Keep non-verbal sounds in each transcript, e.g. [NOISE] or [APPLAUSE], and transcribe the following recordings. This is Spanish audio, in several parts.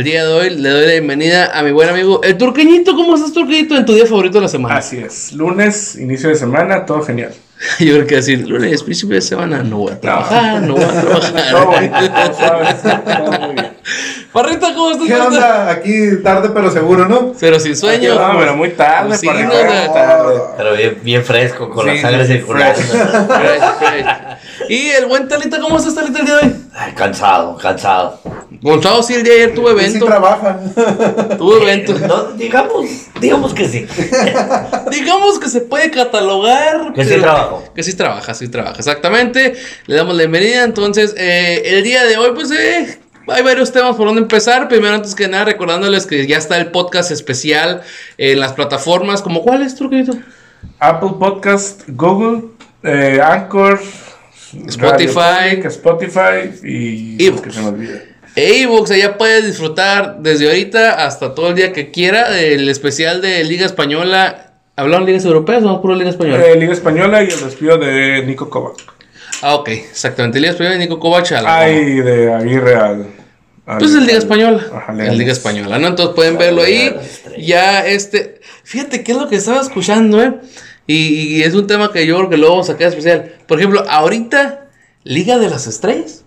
El día de hoy le doy la bienvenida a mi buen amigo, el Turqueñito. ¿Cómo estás, Turqueñito, en tu día favorito de la semana? Así es. Lunes, inicio de semana, todo genial. [LAUGHS] Yo creo que decir, lunes, principio de semana, no voy a trabajar, no, voy a trabajar. [LAUGHS] Todo bonito, todo suave, todo muy bien. Parrita, ¿cómo estás? ¿Qué onda? Aquí tarde pero seguro, ¿no? Pero sin sueño. No, pero muy tarde, Sí, para no, acá, no. tarde. Pero bien, bien fresco, con Sí, la sangre circulando. Fresh, [LAUGHS] fresh. Y el buen Talita, ¿cómo estás, Talita, el día de hoy? Ay, cansado, cansado. Gonzalo, sí, el día de ayer tuve Sí evento. trabaja. tuve evento. No, digamos, digamos que sí. [LAUGHS] Digamos que se puede catalogar. Que sí trabajo. Que sí trabaja, sí trabaja, exactamente. Le damos la bienvenida. Entonces, eh, el día de hoy, pues, eh, hay varios temas por donde empezar. Primero, antes que nada, recordándoles que ya está el podcast especial en las plataformas. ¿Como cuál es, Truquito? Apple Podcast, Google, eh, Anchor, Spotify. Radio Public, Spotify y. Evox. que se me olvide. Ebox, allá puedes disfrutar desde ahorita hasta todo el día que quiera del especial de Liga Española. ¿Hablaron ligas europeas o no puro Liga Española? Eh, Liga Española y el despido de Nico Kovac. Ah, ok, exactamente. Liga Española y Nico Kovac. Ay, de Aguirre al. al- Pues el Liga Española. Ajá, el. Liga Española, ¿no? Entonces pueden verlo ahí. Ya este. Fíjate qué es lo que estaba escuchando, ¿eh? Y, y es un tema que yo creo que luego vamos a sacar especial. Por ejemplo, ahorita, Liga de las Estrellas.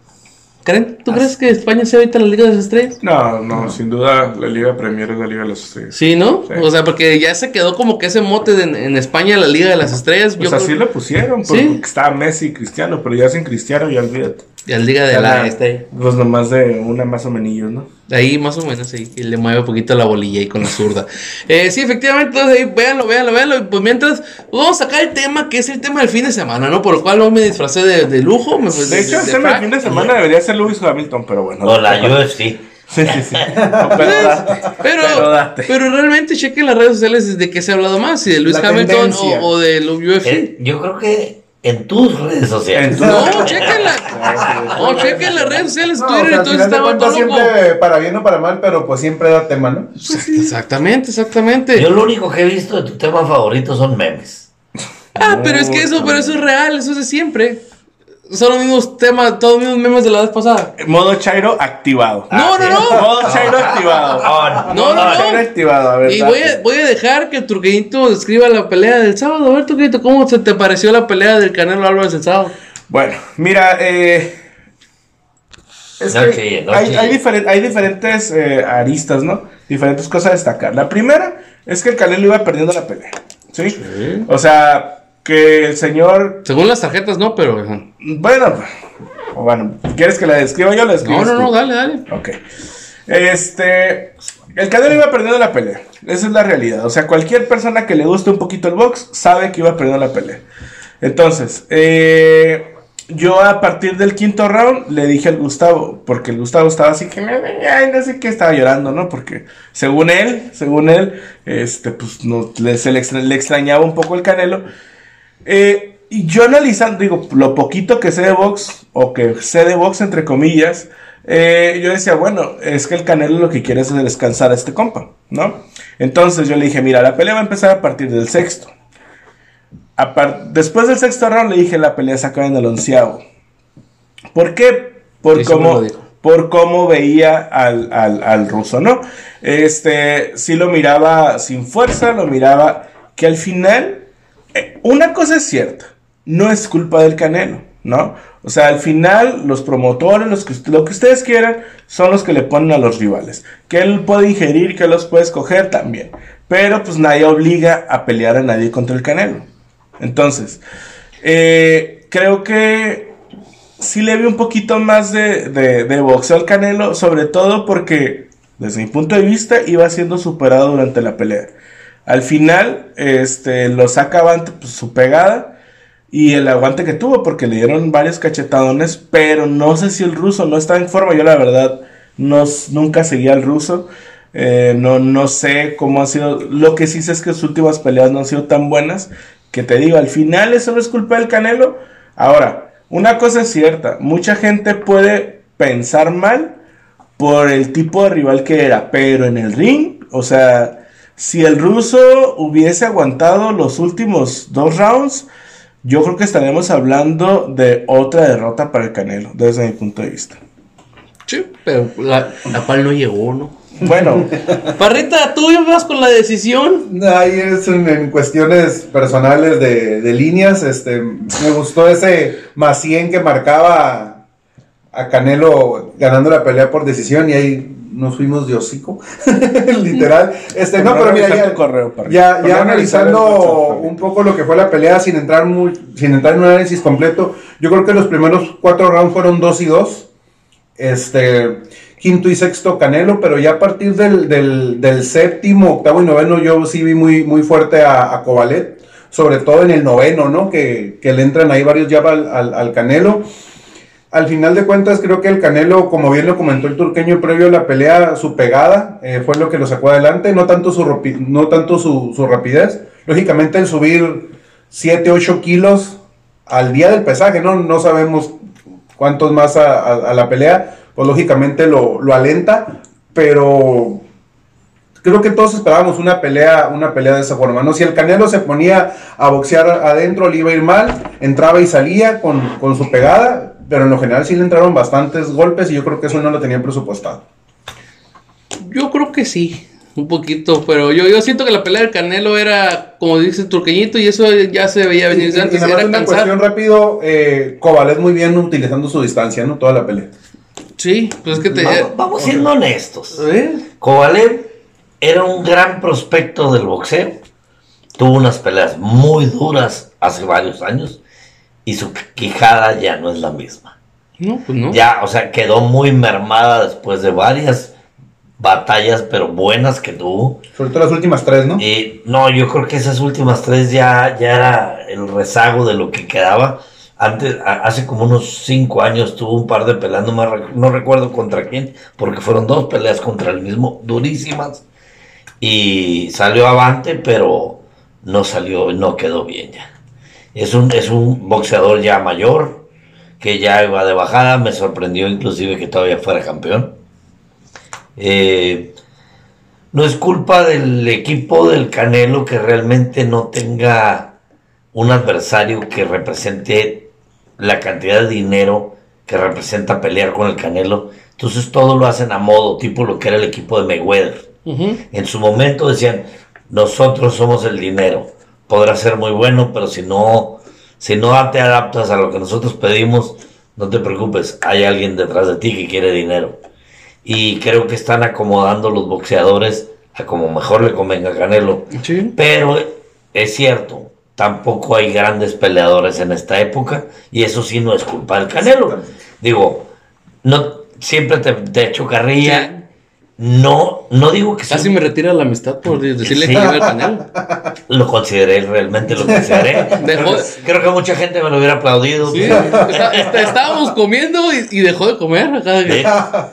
¿Creen? ¿Tú crees que España sea ahorita la Liga de las Estrellas? No, no, sin duda la Liga Premier es la Liga de las Estrellas. Sí, ¿no? Sí. O sea, porque ya se quedó como que ese mote de- en España la Liga de las Estrellas. Pues yo así creo- lo pusieron, ¿Sí? porque estaba Messi y Cristiano, pero ya sin Cristiano ya olvídate. Y la Liga de la Estrella. Pues nomás de una más o menos, ¿no? Ahí más o menos, sí. Y le mueve un poquito la bolilla ahí con la zurda. [LAUGHS] Eh, sí, efectivamente, entonces ahí véanlo, véanlo, véanlo. Y pues mientras, pues, vamos a sacar el tema que es el tema del fin de semana, ¿no? Por lo cual hoy me disfracé de, de lujo. Me, De hecho, el tema del fin de semana debería ser Lewis Hamilton, pero bueno. O la no, UFC. Sí, sí, sí. [LAUGHS] No, pero date. Pero, Pero date. pero realmente chequen las redes sociales desde que se ha hablado más, si de Luis La Hamilton o, o de UFC. Yo creo que en tus redes sociales. No, chequenla. [LAUGHS] No, chequen las redes sociales, No, Twitter o sea, y todo está loco. siempre para bien o para mal, pero pues siempre da tema, ¿no? Exactamente, exactamente. Yo lo único que he visto de tu tema favorito son memes. Ah, pero es que eso, pero eso es real, eso es de siempre. Son los mismos temas, todos los mismos memes de la vez pasada. Modo Chairo activado. No, no, no. Modo Chairo activado. Oh, No, no, Modo Chairo no. activado, a ver. Y voy a, voy a dejar que Turqueñito describa la pelea del sábado. A ver, Turqueñito, ¿cómo se te pareció la pelea del Canelo Álvarez el sábado? Bueno, mira, eh. Es No que no hay, hay diferentes eh, aristas, ¿no? Diferentes cosas a destacar. La primera es que el Canelo iba perdiendo la pelea. ¿Sí? O sea, que el señor. Según las tarjetas, no, pero. Bueno, bueno, ¿quieres que la describa yo? La No, describes no, tú? no, dale, dale. Ok. Este. El Canelo iba perdiendo la pelea. Esa es la realidad. O sea, cualquier persona que le guste un poquito el box sabe que iba perdiendo la pelea. Entonces, eh, yo a partir del quinto round le dije al Gustavo, porque el Gustavo estaba así que, ay, no sé qué, estaba llorando, ¿no? Porque según él, según él, este, pues no, le, se le, le extrañaba un poco el Canelo. Eh, y yo analizando, digo, lo poquito que sé de box, o que sé de box entre comillas, eh, yo decía, bueno, es que el Canelo lo que quiere es descansar a este compa, ¿no? Entonces yo le dije, mira, la pelea va a empezar a partir del sexto. Después del sexto round le dije, la pelea se acaba en el onceavo. ¿Por qué? Por cómo, por cómo veía al, al, al ruso, ¿no? Este, sí lo miraba sin fuerza, lo miraba que al final, eh, una cosa es cierta, no es culpa del Canelo, ¿no? O sea, al final los promotores, los que, lo que ustedes quieran, son los que le ponen a los rivales. Que él puede ingerir, que los puede escoger también. Pero pues nadie obliga a pelear a nadie contra el Canelo. Entonces, eh, creo que sí le vi un poquito más de, de, boxeo al Canelo, sobre todo porque, desde mi punto de vista, iba siendo superado durante la pelea. Al final, este, lo saca avante pues, su pegada y el aguante que tuvo, porque le dieron varios cachetadones, pero no sé si el ruso no estaba en forma. Yo, la verdad, no, nunca seguía al ruso. Eh, no, no sé cómo ha sido. Lo que sí sé es que sus últimas peleas no han sido tan buenas. Que te digo, al final eso no es culpa del Canelo. Ahora, una cosa es cierta: mucha gente puede pensar mal por el tipo de rival que era, pero en el ring, o sea, si el ruso hubiese aguantado los últimos dos rounds, yo creo que estaremos hablando de otra derrota para el Canelo, desde mi punto de vista. Sí, pero la, la cual no llegó, ¿no? Bueno, [LAUGHS] Parrita, tú ibas con la decisión. Ahí es en, en cuestiones personales de, de líneas. Este, me gustó ese más 100 que marcaba a Canelo ganando la pelea por decisión y ahí nos fuimos de hocico. [LAUGHS] Literal. Este, no, pero mira, ya, correo, ya, analizando WhatsApp, un poco lo que fue la pelea sin entrar muy, sin entrar en un análisis completo, yo creo que los primeros cuatro rounds fueron dos y dos. Este, quinto y sexto Canelo, pero ya a partir del, del, del séptimo, octavo y noveno yo sí vi muy, muy fuerte a, a Cobalet, sobre todo en el noveno, ¿no? Que, que le entran ahí varios ya al, al, al Canelo. Al final de cuentas creo que el Canelo, como bien lo comentó el turqueño previo a la pelea, su pegada eh, fue lo que lo sacó adelante, no tanto su, no tanto su, su rapidez. Lógicamente el subir 7, 8 kilos al día del pesaje, ¿no? No sabemos cuántos más a la pelea, pues lógicamente lo, lo alenta, pero creo que todos esperábamos una pelea, una pelea de esa forma, ¿no? Si el Canelo se ponía a boxear adentro, le iba a ir mal, entraba y salía con, con su pegada, pero en lo general sí le entraron bastantes golpes y yo creo que eso no lo tenían presupuestado. Yo creo que sí, un poquito, pero yo, yo siento que la pelea del Canelo era, como dice turqueñito, y eso ya se veía venir Y- y antes, más era una cansar. cuestión rápido, eh, Kovalev muy bien utilizando su distancia, ¿no? Toda la pelea. Sí, pues es que te... Vamos, vamos siendo honestos. A ver, Kovalev era un gran prospecto del boxeo. Tuvo unas peleas muy duras hace varios años y su quijada ya no es la misma. No, pues no. Ya, o sea, quedó muy mermada después de varias batallas, pero buenas que tuvo. Sobre todo las últimas tres, ¿no? Y no, yo creo que esas últimas tres ya, ya era el rezago de lo que quedaba. Antes, a- hace como unos cinco años tuvo un par de peleas, no, me no recuerdo contra quién, porque fueron dos peleas contra el mismo, durísimas. Y salió avante, pero no salió, no quedó bien ya. Es un, es un boxeador ya mayor, que ya iba de bajada, me sorprendió inclusive que todavía fuera campeón. Eh, no es culpa del equipo del Canelo que realmente no tenga un adversario que represente la cantidad de dinero que representa pelear con el Canelo. Entonces todo lo hacen a modo, tipo lo que era el equipo de Mayweather. En su momento decían, nosotros somos el dinero. Podrá ser muy bueno, pero si no, si no te adaptas a lo que nosotros pedimos, no te preocupes, hay alguien detrás de ti que quiere dinero. Y creo que están acomodando los boxeadores a como mejor le convenga a Canelo. Sí. Pero es cierto, tampoco hay grandes peleadores en esta época y eso sí no es culpa del Canelo. Digo, no siempre te, te echo carrilla. No, no digo que sea Casi me retira la amistad por decirle Sí. que iba al Canelo. [LAUGHS] lo consideré, realmente lo consideré. [LAUGHS] Dejó- Creo que mucha gente me lo hubiera aplaudido. Sí, pero- está- está- estábamos comiendo y, y dejó de comer. Acá, Sí.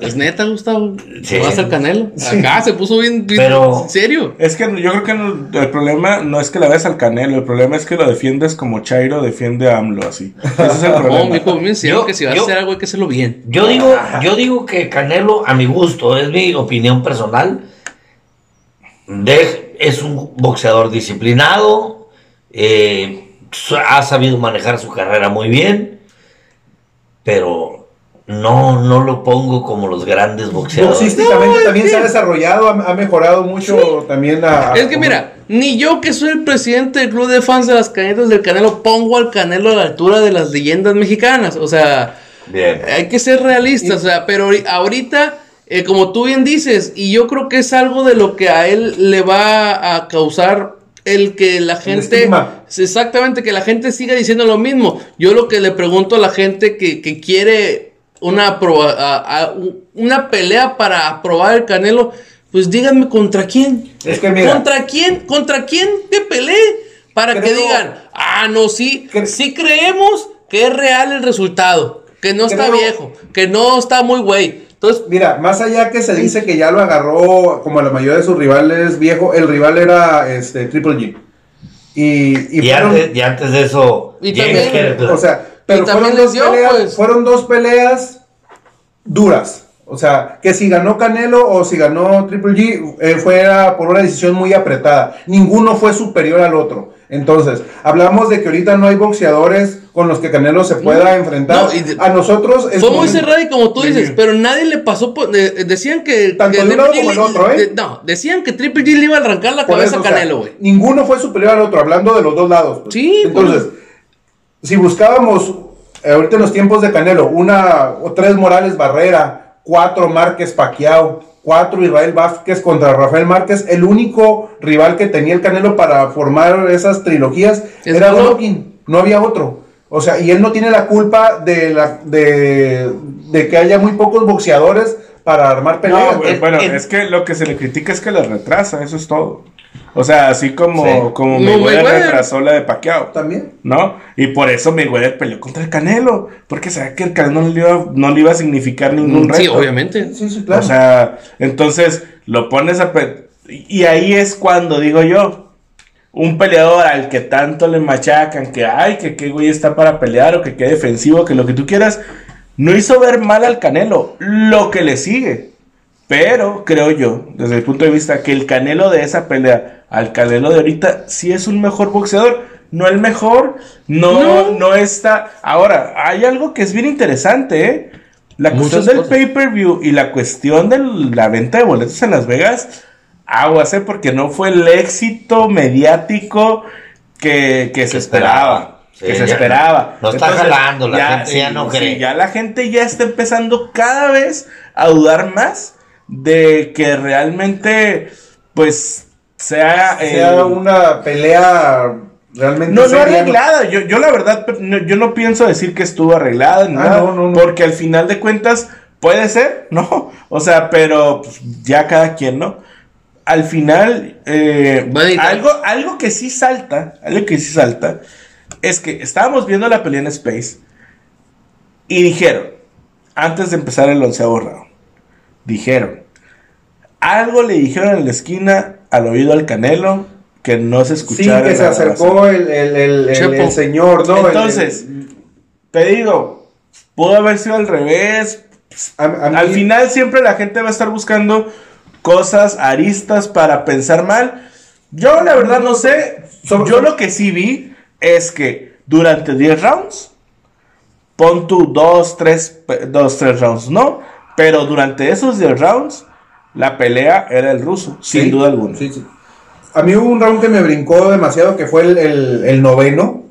Es neta, Gustavo. Sí. No vas al Canelo. Acá se puso bien, bien Pero- serio. Es que yo creo que no- el problema no es que la veas al Canelo, el problema es que lo defiendes como Chairo defiende a AMLO, así. Ese es el No, problema. mijo, me Yo- que si vas yo- a hacer algo hay que hacerlo bien. Yo digo, yo digo que Canelo, a mi gusto, es mi opinión personal, de- es un boxeador disciplinado, eh, ha sabido manejar su carrera muy bien, pero no, no lo pongo como los grandes boxeadores. Boxísticamente también se ha desarrollado, ha, ha mejorado mucho también a... Es que mira, ni yo que soy el presidente del club de fans de las canetas del Canelo pongo al Canelo a la altura de las leyendas mexicanas. O sea, Bien. hay que ser realistas. O sea, pero ahori- ahorita, eh, como tú bien dices, y yo creo que es algo de lo que a él le va a causar el que la gente... Exactamente, que la gente siga diciendo lo mismo. Yo lo que le pregunto a la gente que, que quiere una, aproba- a- a- una pelea para aprobar el Canelo, pues díganme contra quién. Es que mira- ¿Contra quién? ¿Contra quién que pelee? Para que digan, ah, no, sí, sí creemos que es real el resultado, que no está viejo, que no está muy güey. Entonces, Mira, más allá que se dice que ya lo agarró como a la mayoría de sus rivales viejo, el rival era este Triple G. Y, y Y, fueron- antes, y antes de eso, Y James también- Kerr- o sea, pero también fueron dos, dio, peleas, pues. fueron dos peleas duras. O sea, que si ganó Canelo o si ganó Triple G, eh, fue por una decisión muy apretada. Ninguno fue superior al otro. Entonces, hablamos de que ahorita no hay boxeadores con los que Canelo se pueda enfrentar. no, y de- a nosotros es Fue muy cerrada y como tú dices, pero nadie le pasó por... de- decían que... Tanto que de un lado como el otro, ¿eh? de- no, decían que Triple G le iba a arrancar la Por cabeza eso, a o sea, Canelo, güey. ninguno fue superior al otro, hablando de los dos lados. pues. Sí, Entonces, si buscábamos eh, ahorita en los tiempos de Canelo, una o tres Morales Barrera, cuatro Márquez Paquiao, cuatro Israel Vázquez contra Rafael Márquez, el único rival que tenía el Canelo para formar esas trilogías Es era Golovkin. No había otro. O sea, y él no tiene la culpa de, la, de, de que haya muy pocos boxeadores para armar peleas. No, el- bueno, el- es que lo que se le critica es que la retrasa, eso es todo. O sea, así como, Sí. como No, Mayweather Mayweather. retrasó la de Pacquiao. También. ¿No? Y por eso Mayweather peleó contra el Canelo. Porque sabía que el Canelo no le iba, no le iba a significar ningún reto. Mm, Sí, obviamente. Sí, sí, claro. O sea, entonces lo pones a... pe- Y ahí es cuando digo yo, un peleador al que tanto le machacan, que ay, que qué güey está para pelear o que qué defensivo, que lo que tú quieras, no hizo ver mal al Canelo, lo que le sigue. Pero creo yo, desde el punto de vista que el Canelo de esa pelea al Canelo de ahorita sí es un mejor boxeador, no el mejor, no, no, está. Ahora, hay algo que es bien interesante, ¿eh? La cuestión Muchas del pay-per-view y la cuestión de la venta de boletos en Las Vegas, aguas, ¿eh? Porque no fue el éxito mediático que, que se esperaba. Sí, que se esperaba. no está jalando, la gente ya no cree. ya la gente ya está empezando cada vez a dudar más de que realmente, pues, sea... sea el- una pelea realmente no, no arreglada. Yo, yo la verdad, no- yo no pienso decir que estuvo arreglada Ah, nada, no, no, no. porque al final de cuentas puede ser, [LAUGHS] ¿no? O sea, pero pues, ya cada quien, ¿no? Al final, eh, algo, algo que sí salta, algo que sí salta, es que estábamos viendo la pelea en Space y dijeron, antes de empezar el onceavo round, dijeron, algo le dijeron en la esquina al oído al Canelo que no se Sí, escuchara. que en se acercó el, el, el- el- Chepo. el señor, ¿no? Entonces, Te digo, pudo haber sido al revés. a- a mí- Al final siempre la gente va a estar buscando cosas, aristas para pensar mal. Yo la verdad no sé. Yo lo que sí vi es que durante 10 rounds, pon tú 2, 3, 2, 3 rounds, no. Pero durante esos 10 rounds, la pelea era el ruso, sin duda alguna. sí, sí. A mí hubo un round que me brincó demasiado, que fue el, el- el noveno,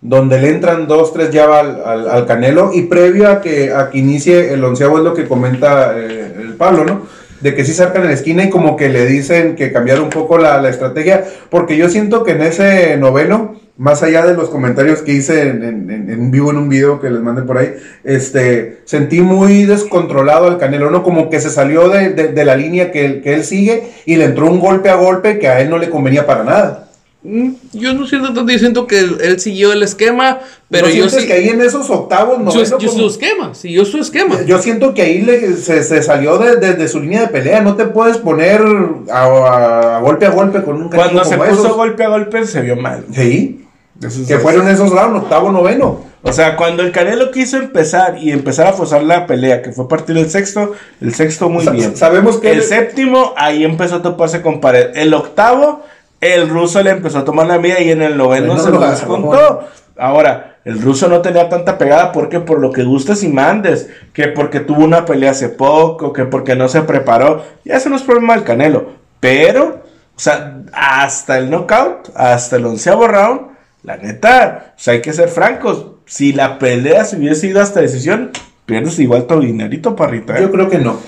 donde le entran dos, tres ya al, al- al Canelo, y previo a que, a que inicie el onceavo es lo que comenta eh, el Pablo, ¿no? De que sí sacan en la esquina y como que le dicen que cambiar un poco la, la estrategia, porque yo siento que en ese noveno, más allá de los comentarios que hice en, en- en- en vivo en un video que les mandé por ahí, este, sentí muy descontrolado al Canelo, ¿no? Como que se salió de, de- de la línea que, él- que él sigue y le entró un golpe a golpe que a él no le convenía para nada. Mm, Yo no siento tanto, yo siento que él, él siguió el esquema, pero ¿No yo sientes sí. que ahí en esos octavos, Su, noveno, yo como- su esquema, siguió su esquema. yo siento que ahí le- se, se salió de, de- de su línea de pelea, no te puedes poner a, a- a golpe a golpe con un Cuando se como puso esos. golpe a golpe, se vio mal. Sí, Eso es- que fueron esos rounds, octavo, noveno. O sea, cuando el Canelo quiso empezar y empezar a forzar la pelea, que fue a partir del sexto, el sexto muy bien. sabemos que El séptimo, ahí empezó a toparse con pared. El octavo, el ruso le empezó a tomar la mía y en el noveno se lo descontó. Ahora, el ruso no tenía tanta pegada porque por lo que gustes y mandes, que porque tuvo una pelea hace poco, que porque no se preparó. Ya eso no es problema del Canelo. Pero, o sea, hasta el knockout, hasta el onceavo round, la neta, o sea, hay que ser francos. Si la pelea se hubiese ido hasta decisión, pierdes igual tu dinerito, parrita. ¿eh? Yo creo que no.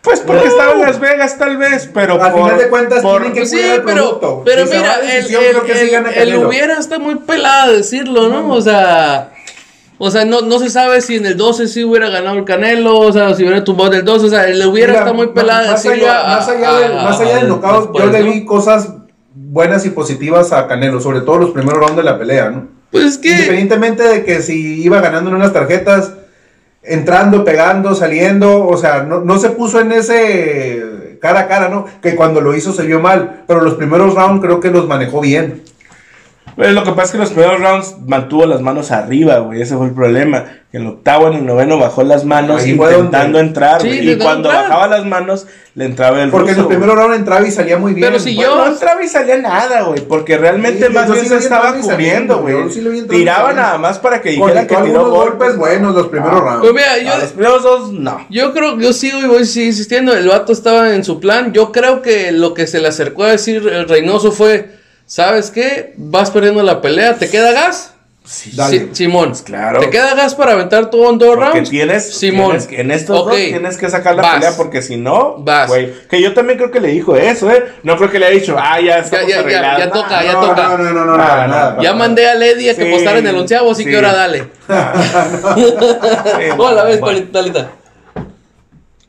Pues porque estaba en Las Vegas, tal vez, pero Al por, final de cuentas por- tienen que sí, cuidar el pero, producto. pero mira, el, decisión, el- creo que sí el- el Canelo. hubiera está muy pelado decirlo, ¿no? O sea, o sea, no, no se sabe si en el 12 sí hubiera ganado el Canelo, o sea, si hubiera tumbado en el 12, o sea, el hubiera Mira, está muy pelado más allá, a- más allá a- del, más allá del a- knockout, yo le vi cosas buenas y positivas a Canelo, sobre todo los primeros rounds de la pelea, ¿no? Pues es que, Independientemente de que si iba ganando en unas tarjetas, entrando, pegando, saliendo, o sea, no, no se puso en ese cara a cara, ¿no? Que cuando lo hizo se vio mal, pero los primeros rounds creo que los manejó bien. Pero lo que pasa es que en los primeros rounds mantuvo las manos arriba, güey. Ese fue el problema. En el octavo, en el noveno bajó las manos Ahí intentando donde- entrar, Sí, y cuando entrar. bajaba las manos, le entraba el Porque en ruso, el primer güey. round entraba y salía muy bien. Pero si Bueno, yo- no entraba y salía nada, güey. Porque realmente Sí, más bien sí se estaba cubriendo, güey. Tiraba nada más para que dijeran Conectó que tiró algunos golpes. golpes buenos los primeros rounds. Pues mira, yo, los primeros dos, no. Yo creo, yo sigo y voy insistiendo, el vato estaba en su plan. Yo creo que lo que se le acercó a decir el Reynoso fue, ¿sabes qué? Vas perdiendo la pelea, ¿te queda gas? Sí, Dale. Simón, claro. ¿te queda gas para aventar todo en dos Porque rounds? tienes, Simón, tienes que- en estos Ok, dos tienes que sacar la vas. pelea porque si no, Vas. güey, que yo también creo que le dijo eso, eh, no creo que le haya dicho, ah, ya estamos ya, ya, arreglados. ya No, toca, ya no, toca. No, no, no, no, nada. para Ya nada. mandé a Lady a que Sí, postara en el onceavo, así sí. que ahora dale. [LAUGHS] Hola, ves, Talita.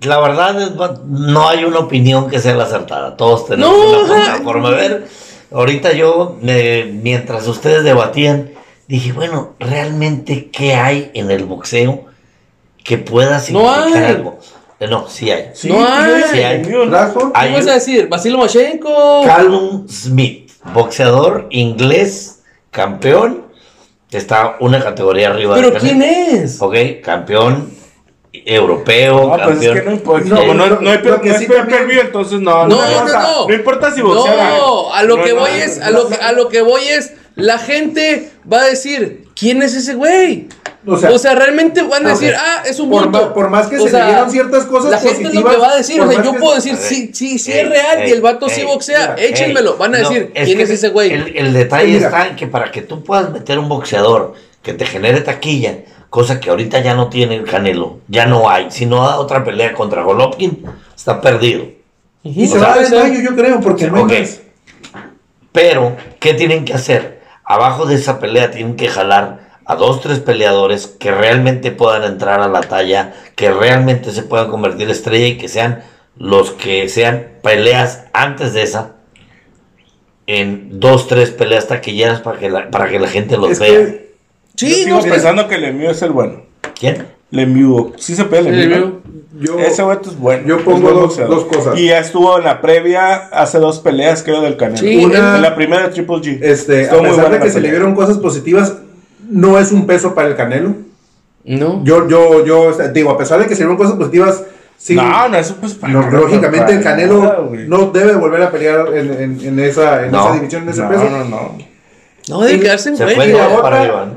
La verdad es, no hay una opinión que sea la acertada. Todos tenemos No, una forma de ver. Ahorita yo, me- mientras ustedes debatían, dije, bueno, ¿realmente qué hay en el boxeo que pueda significar hay. algo? Eh, No, sí hay. Sí, No hay. Sí hay. ¿no? ¿Qué Hay vas a decir? ¿Basil Lomachenko? Callum Smith, boxeador inglés, campeón, está una categoría arriba ¿Pero de quién es? Ok, campeón europeo, No, pues campeón. es que no importa. No, como no, no hay, no sí hay per entonces no. No, importa. no, no. No importa si boxeara. No, a lo No, que voy es, a lo que, a lo que voy es, la gente va a decir, ¿quién es ese güey? O O sea, sea, realmente van a decir, ah, es un Por bulto. por más que O se sea, le dieron ciertas cosas La gente es lo que va a decir, o sea, yo que- puedo decir, sí, sí, sí ey, es real ey, y el vato sí ey, boxea, mira, échenmelo. Van a No, decir, es ¿quién es ese güey? El, el detalle Mira. está en que para que tú puedas meter un boxeador que te genere taquilla, cosa que ahorita ya no tiene el Canelo, ya no hay. Si no da otra pelea contra Golovkin, está perdido. Y se va a en mayo, yo creo, porque no más. Pero, ¿qué tienen que hacer? Abajo de esa pelea tienen que jalar a dos, tres peleadores que realmente puedan entrar a la talla, que realmente se puedan convertir estrella y que sean los que sean peleas antes de esa, en dos, tres peleas taquilleras para que la, para que la gente los Es vea. que Sí, Yo sigo no, pero- pensando que Lemieux es el bueno. ¿Quién? Lemieux. Sí se pelea Sí, Lemieux. Yo, Ese güey es bueno. yo pongo buen dos- cosas. Y ya estuvo en la previa hace dos peleas, creo, del Canelo. Sí, Una- en la primera de Triple G. este, Estuvo a pesar de que se le vieron cosas positivas, no es un peso para el Canelo. No. Yo, yo, yo, o sea, digo, a pesar de que se le vieron cosas positivas, sí. No, no, eso pues para no, Canelo, lógicamente para el Canelo no debe volver a pelear en, en- en esa, en No. esa división, en ese No, peso. no, no. No, debe quedarse en welter. ¿no?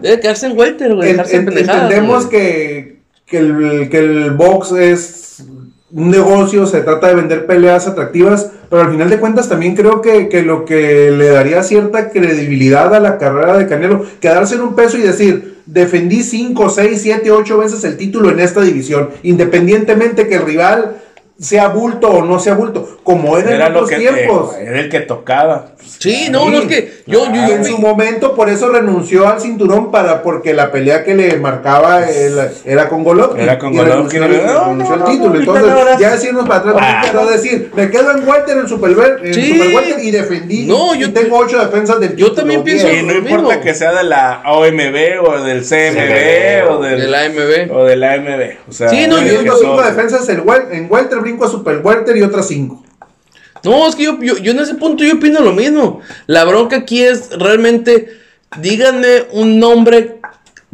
Debe quedarse en welter, güey. En- en entendemos que, que, el, que el box es un negocio, se trata de vender peleas atractivas, pero al final de cuentas también creo que, que lo que le daría cierta credibilidad a la carrera de Canelo, quedarse en un peso y decir, defendí 5, 6, 7, 8 veces el título en esta división, independientemente que el rival sea bulto o no sea bulto, como era, Era en lo otros que tiempos. era el que tocaba. Sí, no, no, es que yo, yo, Y yo, en su momento por eso renunció al cinturón para porque la pelea que le marcaba el- era con Golovkin. Era con Golovkin, renunció, no, renunció no, al no, título. no, Entonces, ya decirnos para atrás, Ah. quiero decir, me quedo en Welter, en Super, en Sí. super y defendí. No, y yo- tengo ocho defensas del yo título. también pienso-. Y no lo importa mismo. que sea de la OMB o del CMB o del, de la AMB. o del AMB. O sea, Sí, no, Yo yo- tengo cinco defensas en, Welter, brinco a Super y otras cinco. No, es que yo, yo en ese punto yo opino lo mismo. La bronca aquí es realmente, díganme un nombre,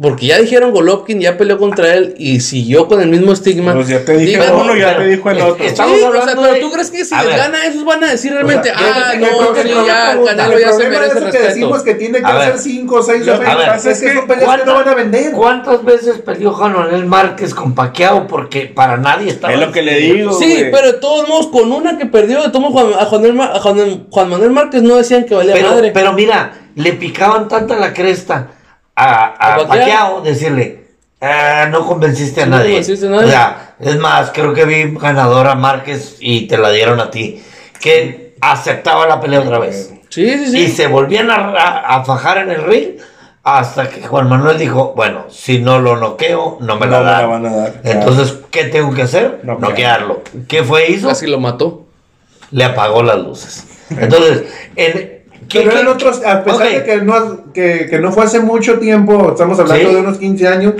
porque ya dijeron Golovkin, ya peleó contra él y siguió con el mismo estigma. Pues ya te dije Díganme- uno, ya pero- te dijo el es- otro. es- Sí, o sea, pero de- tú crees que si les ver. gana esos van a decir realmente, O sea, ah, no, sí, el ya, problema- Canelo el ya se merece eso que decimos que tiene que A hacer cinco o seis Lo que defensas. pasa es es que que son peleas que no van a vender. ¿Cuántas veces peleó Juan Manuel Márquez con Paquiao? Porque para nadie estaba. Es lo que le digo. Sí, pero de todos modos, con una que perdió, de todos modos, Juan, a Juan, Manuel- a Juan- Juan Manuel Márquez no decían que valía Pero, madre. pero mira, le picaban tanta la cresta a, a ¿A Pacquiao? Paquiao decirle, "Ah, no convenciste a Sí, no nadie. convenciste a nadie. O sea, es más, creo que vi ganadora a Márquez y te la dieron a ti. Que aceptaba la pelea otra vez. sí, sí, sí. Y se volvían a, a- a fajar en el ring hasta que Juan Manuel dijo, bueno, si no lo noqueo, no me la No me la dan. van a dar, claro. Entonces, ¿qué tengo que hacer? Noquear. Noquearlo. ¿Qué fue hizo? Casi lo mató. Le apagó las luces. [LAUGHS] Entonces, en, ¿qué- Pero qué- en otros, a pesar Ok. de que no, que, que no fue hace mucho tiempo, estamos hablando Sí. de unos 15 años,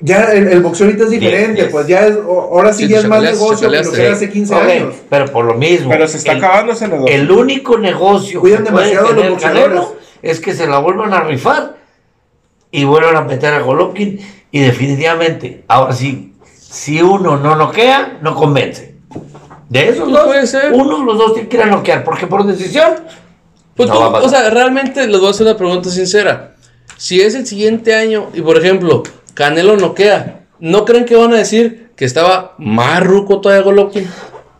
ya el, el boxeo ahorita es diferente, Diez, pues ya es, ahora sí, Sí, ya es más chacaleaste, negocio que lo que era hace 15 Ok, años. Pero por lo mismo. Pero se está el- acabando ese negocio. El único negocio Cuidan que puede demasiado los boxeadores. Es que se la vuelvan a rifar y vuelvan a meter a Golovkin y definitivamente, ahora sí, si uno no noquea, no convence. De esos Pues dos, puede ser. uno de los dos tiene que ir a noquear, porque por decisión, Pues No o sea, realmente les voy a hacer una pregunta sincera. Si es el siguiente año y, por ejemplo, Canelo noquea, ¿no creen que van a decir que estaba más ruco todavía Golovkin?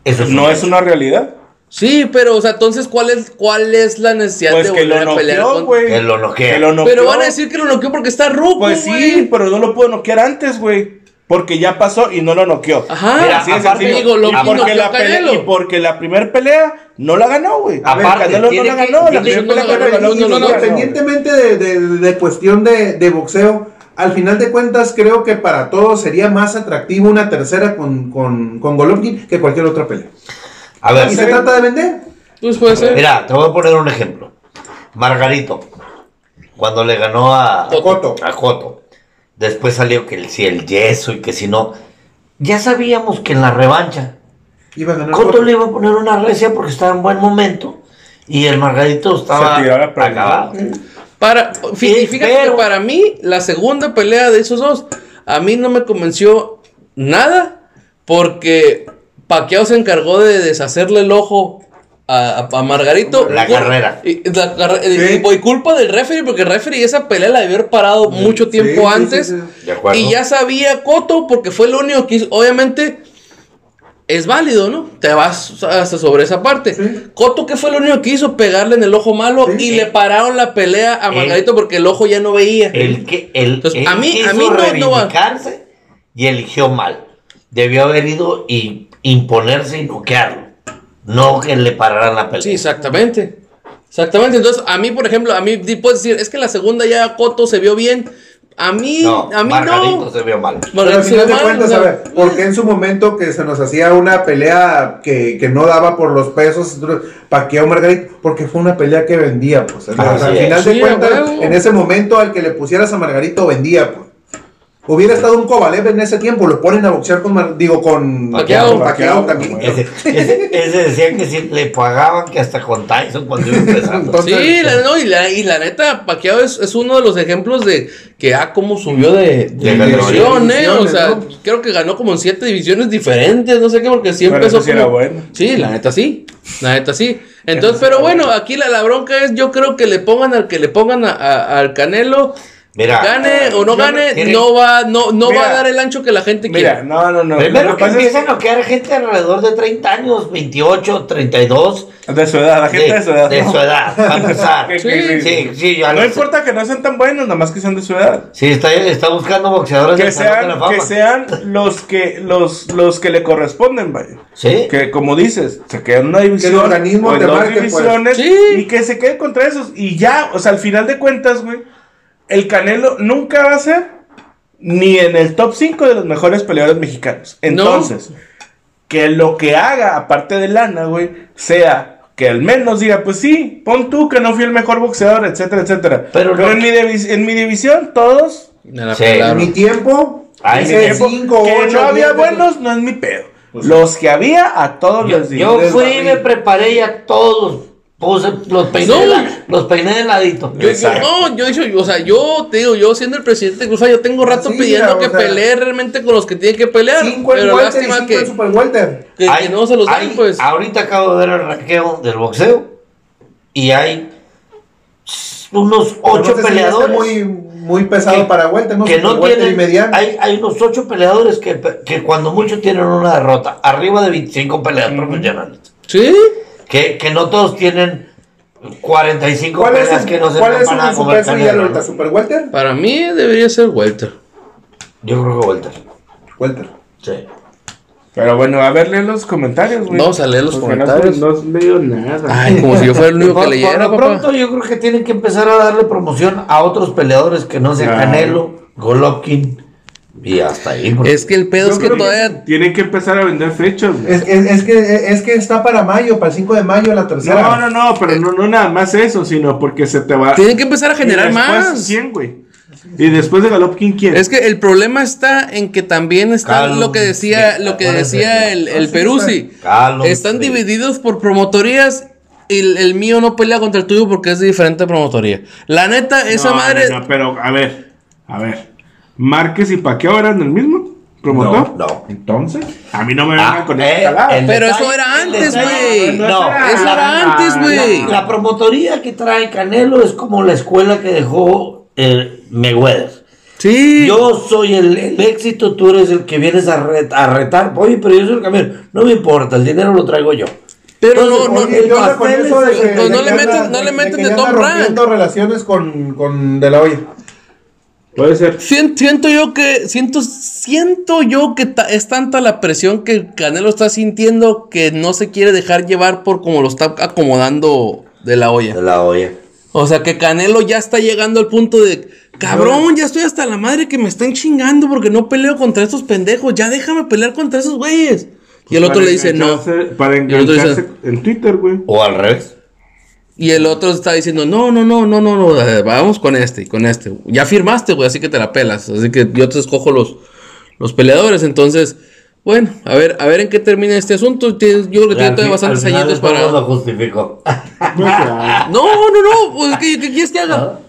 eso es No es una realidad. Sí, pero, o sea, entonces, ¿cuál es, cuál es la necesidad Pues de que volver lo a pelear con- güey. Que lo noquea. Que lo noqueó. Pero van a decir que lo noqueó porque está ruco, Pues sí, güey. pero no lo pudo noquear antes, güey. Porque ya pasó y no lo noqueó. Ajá, Mira, Así de aparte sencillo. digo, lo y, porque la pelea, Canelo. y porque la primera pelea no la ganó, güey. Aparte, Canelo no la que- ganó. La primera no la pelea ganó, Canelo no, no, no, ganó. Independientemente de, de- de cuestión de, de boxeo, al final de cuentas creo que para todos sería más atractivo una tercera con, con, con Golovkin que cualquier otra pelea. A ver, Y se trata de vender. Pues puede ser. Mira, te voy a poner un ejemplo. Margarito, cuando le ganó a Cotto. a Cotto, después salió que el, si el yeso y que si no, ya sabíamos que en la revancha Iba a ganar Cotto le iba a poner una recia porque estaba en buen momento y el Margarito estaba acabado. Para, Sí, y fíjate pero- que para mí, la segunda pelea de esos dos, a mí no me convenció nada, porque Paquiao se encargó de deshacerle el ojo a, a- Margarito. La Cul- carrera. Y, la Sí. y- y culpa del referee, porque el referee esa pelea la debió haber parado mucho tiempo sí, sí, antes. sí. De acuerdo. Y ya sabía Coto, porque fue lo único que hizo. Obviamente, es válido, ¿no? Te vas hasta sobre esa parte. Sí. Coto, que fue lo único que hizo? Pegarle en el ojo malo Sí. y le pararon la pelea a El- Margarito porque el ojo ya no veía. El que el, Entonces, a mí- quiso a mí no- no va- y eligió mal. Debió haber ido y imponerse y noquearlo. No que le pararan la pelea. Sí, exactamente. Exactamente. Entonces, a mí, por ejemplo, a mí puedes decir, es que la segunda ya Coto se vio bien. A mí, no, a mí Margarito no. se vio mal. Pero al Margarito se final vio de mal, cuentas, a ver, ¿por qué en su momento que se nos hacía una pelea que, que no daba por los pesos, Paquiao Margarito? Porque fue una pelea que vendía, pues. Al es. final de Sí, cuentas, en ese momento al que le pusieras a Margarito vendía, pues. Hubiera estado un Kovalev en ese tiempo, lo ponen a boxear con, Mar- digo, con Pacquiao también. Ese, ese, ese decía que sí le pagaban que hasta con Tyson cuando iba empezando. Entonces, Sí, la, no, y, la, y la neta, Paquiao es, es uno de los ejemplos de que, ah, cómo subió de, de De división, ¿eh? O divisiones, sea, ¿no? creo que ganó como en siete divisiones diferentes, no sé qué, porque sí Pero empezó eso sí como... era bueno. Sí, la neta sí, la neta sí. Entonces, pero bueno, aquí la, la bronca es, yo creo que le pongan al que le pongan a- a- al Canelo, Mira, gane o no gane, tiene- no va, no, no va Mira, a dar el ancho que la gente Mira, quiere. no, no, no. primero que que empiezan a noquear gente alrededor de 30 años, 28, 32. De su edad, la gente de, su edad. De ¿no? su edad, para empezar. Que- [LAUGHS] Sí, que- Sí, sí, ya No lo sé. importa que no sean tan buenos, nada más que sean de su edad. Sí, está, está buscando boxeadores Que Salón de la sean, Fama. que sean los que los, los que le corresponden, vaya. Sí. Que como dices, se queda en una división. organismo o en te dos marque, pues. divisiones Sí. y que se quede contra esos. Y ya, o sea, al final de cuentas, güey, el Canelo nunca va a ser ni en el top 5 de los mejores peleadores mexicanos. Entonces, que lo que haga, aparte de lana, güey, sea que al menos diga, pues sí, pon tú que no fui el mejor boxeador, etcétera, etcétera. Pero en, mi divis- en mi división, todos Sí. pelaron. mi tiempo, Ay, hice mi tiempo, cinco, que ocho, no había diez, buenos, no es mi pedo. Pues Los que había, a todos Yo, les di. yo fui y me preparé y a todos puse, los peiné, No. de la- los peiné de ladito. Yo, yo- no, yo, yo, o sea, yo te digo, yo siendo el presidente de Cruz, yo tengo rato Sí, pidiendo que sea, pelee realmente con los que tienen que pelear. cinco pero lástima cinco que, en super welter. que- no se los hay- pues. Ahorita acabo de ver el ranqueo del boxeo y hay unos ocho peleadores muy, muy pesado que- para welter, ¿no? que no tienen. mediano. Hay, hay unos ocho peleadores que, que cuando mucho tienen una derrota, arriba de 25 peleas profesionales. Sí, Que, que no todos tienen 45 ¿Cuál es el, que no se cuál es su comer peso ideal ¿no? ahorita? ¿Super welter? para mí debería ser Welter. Yo creo que Walter. Welter. Sí. Pero bueno, a ver, lee los comentarios, güey. Vamos a leer los Porque no- comentarios. No, has leído nada. Ay, como si yo fuera el único que leyera, por pronto yo creo que tienen que empezar a darle promoción a otros peleadores que no sean. Canelo, Golovkin y hasta ahí. porque- Es que el pedo Yo es que todavía. Tienen que empezar a vender fechas, güey. Es, es, es que, es que está para mayo, para el 5 de mayo la tercera. No, no, no, pero no, no nada más eso, sino porque se te va. Tienen que empezar a generar Y después, más. ¿Quién, güey? Y después de Galopkin, ¿quién? Es que el problema está en que también está Calum, lo que decía, lo que decía el, el Peruzzi. Calum, Están divididos por promotorías el, el mío no pelea contra el tuyo porque es de diferente promotoría. La neta, esa No, madre. no, no, pero a ver, a ver. Márquez y Paqueo eran el mismo promotor. No, no. Entonces, a mí no me vengan Ah, con eh, el Pero detalle- eso era el antes, güey. No, Eso la- era antes, güey. La, la promotoría que trae Canelo es como la escuela que dejó eh, Mayweather. Sí. Yo soy el, el éxito, tú eres el que vienes a, ret- a retar. Oye, pero yo soy el campeón. No me importa, el dinero lo traigo yo. pero no, Entonces, no. El ¿qué onda con pastel eso de pues no de le meten- no le meten de ya Tom rompiendo relaciones con, con De La Hoya. Puede ser. Sien- Siento yo que, siento, siento yo que ta- es tanta la presión que Canelo está sintiendo que no se quiere dejar llevar por como lo está acomodando de la olla. De la olla. O sea que Canelo ya está llegando al punto de, cabrón, ya estoy hasta la madre que me están chingando porque no peleo contra estos pendejos, ya déjame pelear contra esos güeyes. Y el otro le dice, no. engancharse- Para Y el otro dice- engancharse en Twitter, güey. O al revés. Y el otro está diciendo, no, no, no, no, no, no, eh, vamos con este y con este. Ya firmaste, güey, así que te la pelas. Así que yo te escojo los, los peleadores. Entonces, bueno, a ver, a ver en qué termina este asunto. Yo creo que tiene todavía bastantes añitos para. lo justificó. [LAUGHS] No, no, no, pues, ¿qué, qué quieres que haga?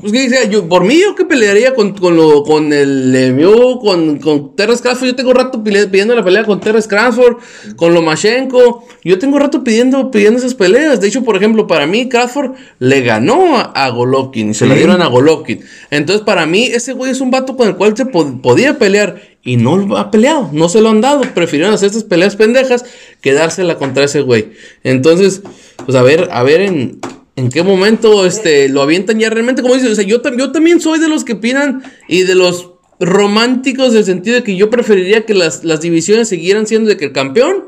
Pues, ¿qué sea, yo, por mí, yo que pelearía con, con, lo, con el Lemieux, con, con Terrence Crawford. Yo tengo rato pidiendo la pelea con Terrence Crawford, con Lomachenko. Yo tengo rato pidiendo, pidiendo esas peleas. De hecho, por ejemplo, para mí, Crawford le ganó a, a Golovkin y se la dieron a Golovkin. Entonces, para mí, ese güey es un vato con el cual se po- podía pelear y no lo ha peleado, no se lo han dado. Prefirieron hacer estas peleas pendejas que dársela contra ese güey. Entonces, pues a ver, a ver en, en qué momento este, lo avientan ya realmente. Como dices, o sea, yo, tam- yo también soy de los que opinan y de los románticos del sentido de que yo preferiría que las, las divisiones siguieran siendo de que el campeón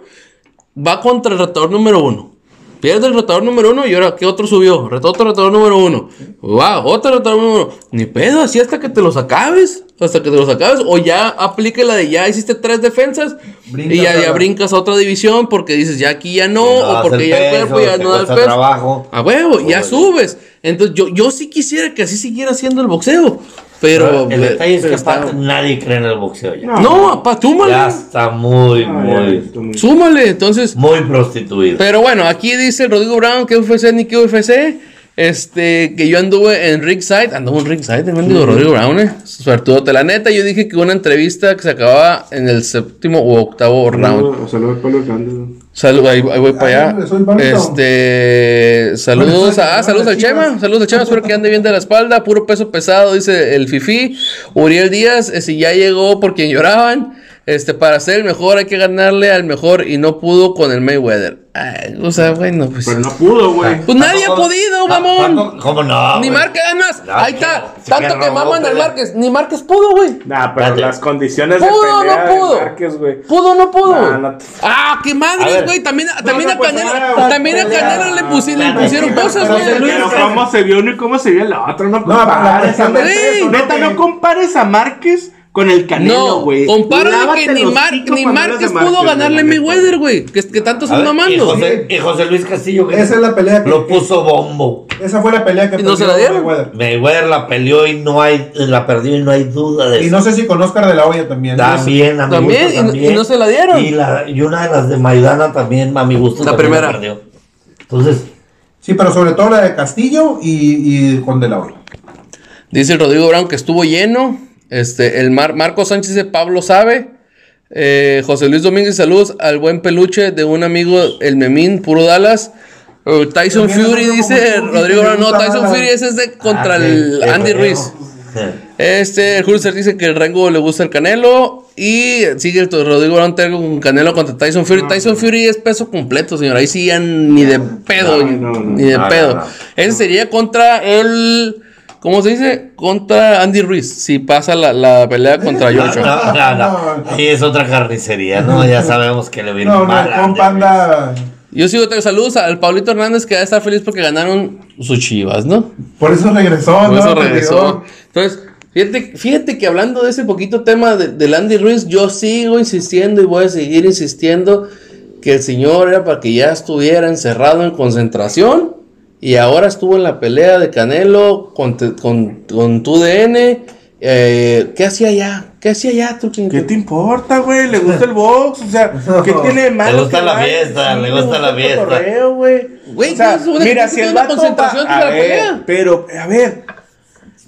va contra el retador número uno. Pierde el retador número uno y ahora, ¿qué otro subió? Otro retador número uno. Wow, otro retador número uno. Ni pedo, así hasta que te los acabes. Hasta que te los acabes. O ya aplique la de ya hiciste tres defensas. Y ya, ya brincas a otra división porque dices ya aquí ya no. o porque ya el cuerpo ya no da el peso. trabajo. A huevo, ya Órale. subes. Entonces yo, yo sí quisiera que así siguiera siendo el boxeo. Pero. el detalle es que pero está- nadie cree en el boxeo ya. No, apá, súmale. Ya está muy, Ah, ya, muy, muy- Súmale. Entonces. muy prostituido. Pero bueno, aquí dice Rodrigo Brown que UFC ni que UFC. Este, que yo anduve en Ringside. Anduve en Ringside, el mendigo Rodrigo Brown, eh. Suertudote. La neta, yo dije que una entrevista que se acababa en el séptimo u octavo round. Saludos saludos a Pablo Hernández. ¿no? Salud, ahí, ahí voy para Ay, allá. Este, saludos a, ah, saludos al. Chema, saludos al Chema, espero que ande bien de la espalda, puro peso pesado, dice el Fifi. Uriel Díaz, eh, si ya llegó por quien lloraban, este, para ser el mejor hay que ganarle al mejor y no pudo con el Mayweather. Ay, o sea, bueno, pues. Pero no pudo, güey. Pues nadie ha podido, ta- mamón. ¿Cómo no? Ni? Márquez, además, No, ahí está, tanto que robó, maman al pero- Márquez, ni Márquez pudo, güey. Nah, pero las condiciones de ¿Pudo o pelea no pudo? de Márquez, güey. ¿Pudo o no pudo, Ah, qué madres, güey. También, también no, a pues, Canelo, también a. Canelo le pusieron, le Espérate, pusieron pero- cosas, güey. Pero cómo se vio uno y cómo se vio el otro, no compares. Neta, no compares a Márquez con el Canelo, No, güey. Lávate que ni, Mar- ni Márquez pudo ganarle neta. Mayweather, güey. Que, que tanto están y, mamando. José, y José Luis Castillo. que Esa es la pelea que- Lo puso bombo. Esa fue la pelea que ¿Y no se la dieron? Mayweather. Mayweather la peleó y no hay, la perdió y no hay duda de Y eso. no sé si con Oscar de la Hoya también. También, a mi También, gusto y no- también. y no se la dieron. Y, la, y una de las de Maidana también, a mi gusto. La primera. perdió. Entonces, Sí, pero sobre todo la de Castillo y, y con de la Hoya. Dice el Rodrigo Brown que estuvo lleno. Este, el Mar- Marco Sánchez de Pablo sabe. Eh, José Luis Domínguez, saludos al buen peluche de un amigo, el Memín, puro Dallas. Eh, Tyson Fury, dice Rodrigo No, Tyson Fury ese es de contra ah, el qué- qué Andy. Ruiz. Este, el Hulser dice que el Rango le gusta el Canelo. Y sigue el Rodrigo Brown con Canelo contra Tyson Fury. Tyson Fury es peso completo, señor. Ahí sí ya ni de pedo. No, no, no. ni de pedo. Ese sería contra el. ¿Cómo se dice? Contra Andy Ruiz. Si pasa la, la pelea contra [LAUGHS] No, George. no, no, no. Ahí es otra carnicería, ¿no? Ya sabemos que le viene No, no, mal. el a compa Andy anda. Yo sigo te saludos al Paulito Hernández que va a estar feliz porque ganaron sus chivas, ¿no? Por eso regresó, Por ¿no? eso regresó. Entonces, fíjate, fíjate que hablando de ese poquito tema de, del Andy Ruiz, yo sigo insistiendo y voy a seguir insistiendo que el señor era para que ya estuviera encerrado en concentración y ahora estuvo en la pelea de Canelo con, te- con, con tu DN Eh, ¿Qué hacía allá? ¿Qué hacía allá, Turquín? ¿Qué te importa, güey? ¿Le gusta el [LAUGHS] box? O sea, ¿qué tiene de malo? Le gusta la vaya? fiesta, Sí, le gusta la fiesta. güey. Güey, O sea, mira, si el vato concentración va- de la a ver, pelea. Pero, a ver,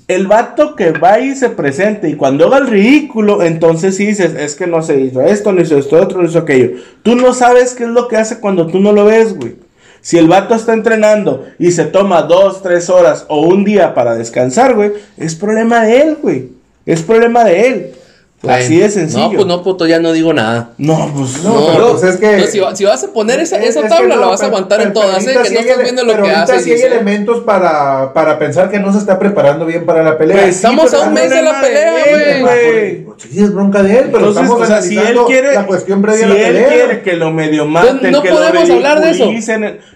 el vato que va y se presente y cuando haga el ridículo, entonces sí dices, es que no se hizo esto, no hizo esto, otro, no hizo aquello. Tú no sabes qué es lo que hace cuando tú no lo ves, güey. Si el vato está entrenando y se toma dos, tres horas o un día para descansar, güey, es problema de él, güey. Es problema de él. Bueno, Así de sencillo. No, pues no, puto, ya no digo nada. No, pues No, no. pero pues es que- si, va- si vas a poner esa, es tabla, no, la vas a pero- aguantar en pero todas, ¿eh? Que no estás viendo lo pero que ahorita hace. sí hay elementos para, para pensar que no se está preparando bien para la pelea. Pues sí, Estamos a un es mes de la pelea, güey. Sí, es bronca de él, pero Entonces, estamos o sea, si él analizando quiere, la cuestión previa si a la él pelea. quiere que lo medio maten, no que lo podemos hablar de eso.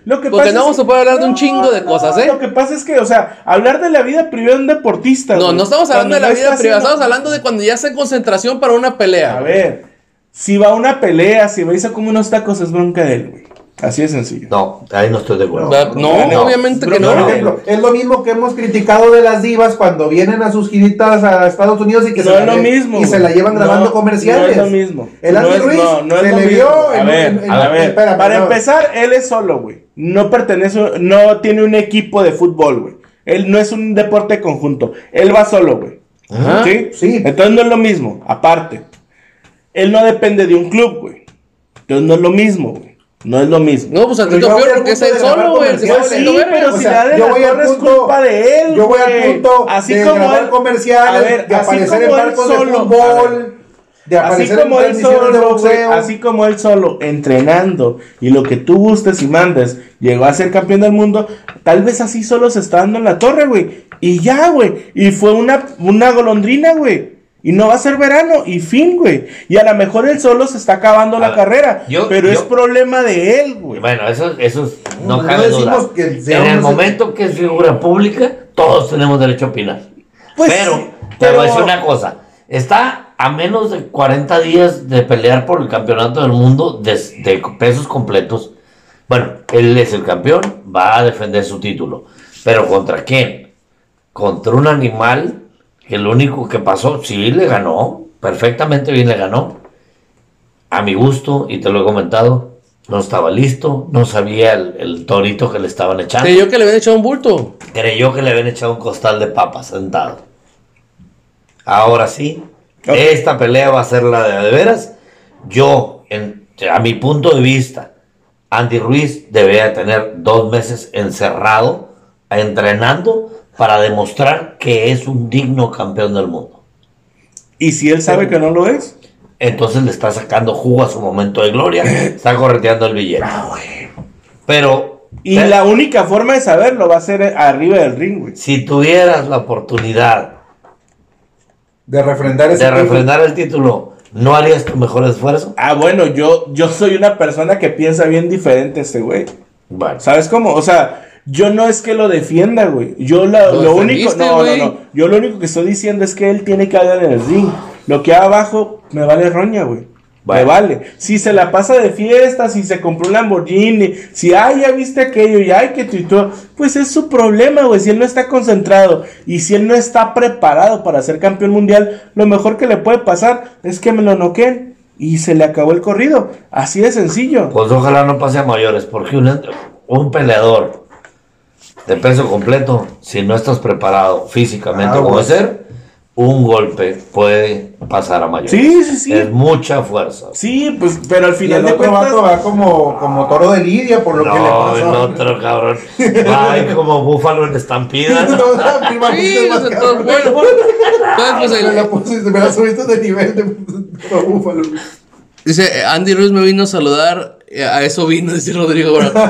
Lo que Porque pasa no es- vamos a poder hablar de un chingo de cosas, ¿eh? Lo que pasa es que, o sea, hablar de la vida privada de un deportista. No, güey, no estamos hablando de la vida privada, estamos hablando de cuando ya está en concentración para una pelea. A ver, si va a una pelea, si va y se come unos tacos, es bronca de él, güey. Así de sencillo. No, ahí no estoy de acuerdo. No, no. obviamente que no. por ejemplo, es lo mismo que hemos criticado de las divas cuando vienen a sus giritas a Estados Unidos y que No se es la lo mismo, y se la llevan grabando No, comerciales. No es lo mismo. El Andy no es, Ruiz no, no es se le mismo. vio A en- ver, en- en- a ver. espérame, para no. empezar, él es solo, güey. No pertenece, no tiene un equipo de fútbol, güey. Él no es un deporte conjunto. Él va solo, güey. Ajá. ¿Sí? Sí. Entonces no es lo mismo. Aparte, él no depende de un club, güey. Entonces no es lo mismo, güey. No es lo mismo. No, pues voy Fior al porque es él de solo, güey. está Sí, pero si la de yo la voy al Torre es punto- culpa de él, Yo voy al punto Así de como él- comerciales, a ver, de así aparecer en como él barcos de solo, a fútbol, de Así aparecer en como él transmisiones de solo, güey, boxeo. así como él solo, entrenando y lo que tú gustes y mandes, llegó a ser campeón del mundo, tal vez así solo se está dando en la torre, güey. Y ya, güey. Y fue una, una golondrina, güey. Y no va a ser verano, y fin, güey. Y a lo mejor él solo se está acabando A la ver, carrera. yo- pero es problema de él, güey. Bueno, eso, eso es- no No cabe decimos duda. que En el momento que es figura pública, todos tenemos derecho a opinar. Pues pero, sí, te voy a pero- decir una cosa. Está a menos de 40 días de pelear por el campeonato del mundo de, de pesos completos. Bueno, él es el campeón, va a defender su título. Pero ¿contra quién? Contra un animal lo único que pasó, sí le ganó, perfectamente bien le ganó. A mi gusto, y te lo he comentado, no estaba listo, no sabía el, el torito que le estaban echando. Creyó que le habían echado un bulto. Creyó que le habían echado un costal de papas sentado. Ahora sí, Ok. esta pelea va a ser la de, de veras. Yo, en- a mi punto de vista, Andy Ruiz debería tener dos meses encerrado, entrenando, para demostrar que es un digno campeón del mundo. Y si él sabe que no lo es, Entonces le está sacando jugo a su momento de gloria, [LAUGHS] está correteando el billete. Pero, y te- la única forma de saberlo va a ser arriba del ring, güey. si tuvieras la oportunidad De refrendar ese de título. refrendar el título, ¿no harías tu mejor esfuerzo? Ah, bueno, yo, yo soy una persona que piensa bien diferente a este güey. Bueno, ¿Sabes cómo? O sea, yo no es que lo defienda, güey. Yo la- Lo único, no, no, no. Yo lo único que estoy diciendo es que él tiene que hablar en el ring. Lo que hay abajo me vale roña, güey. Me Bueno. vale. Si se la pasa de fiesta, si se compró un Lamborghini, si ay, ya viste aquello y ay, que tuitó, pues es su problema, güey. Si él no está concentrado y si él no está preparado para ser campeón mundial, lo mejor que le puede pasar es que me lo noqueen y se le acabó el corrido. Así de sencillo. pues ojalá no pase a mayores, porque un, un peleador de peso completo, si no estás preparado físicamente Ah, como bueno. ser, un golpe puede pasar a mayores. Sí, sí, sí. Es mucha fuerza. Sí, pues, pero al Y final el de otro cuentas. vato va como, como toro de lidia por lo que le No, pasó. el otro cabrón. Ay, como búfalo en estampida. [LAUGHS] ¿no? No, no, Sí, más todo- bueno, entonces, pues, el- Me la me la subiste de nivel de toro búfalo. Dice, Andy Ruiz me vino a saludar, a eso vino, [LAUGHS] dice Rodrigo Brown. [LAUGHS]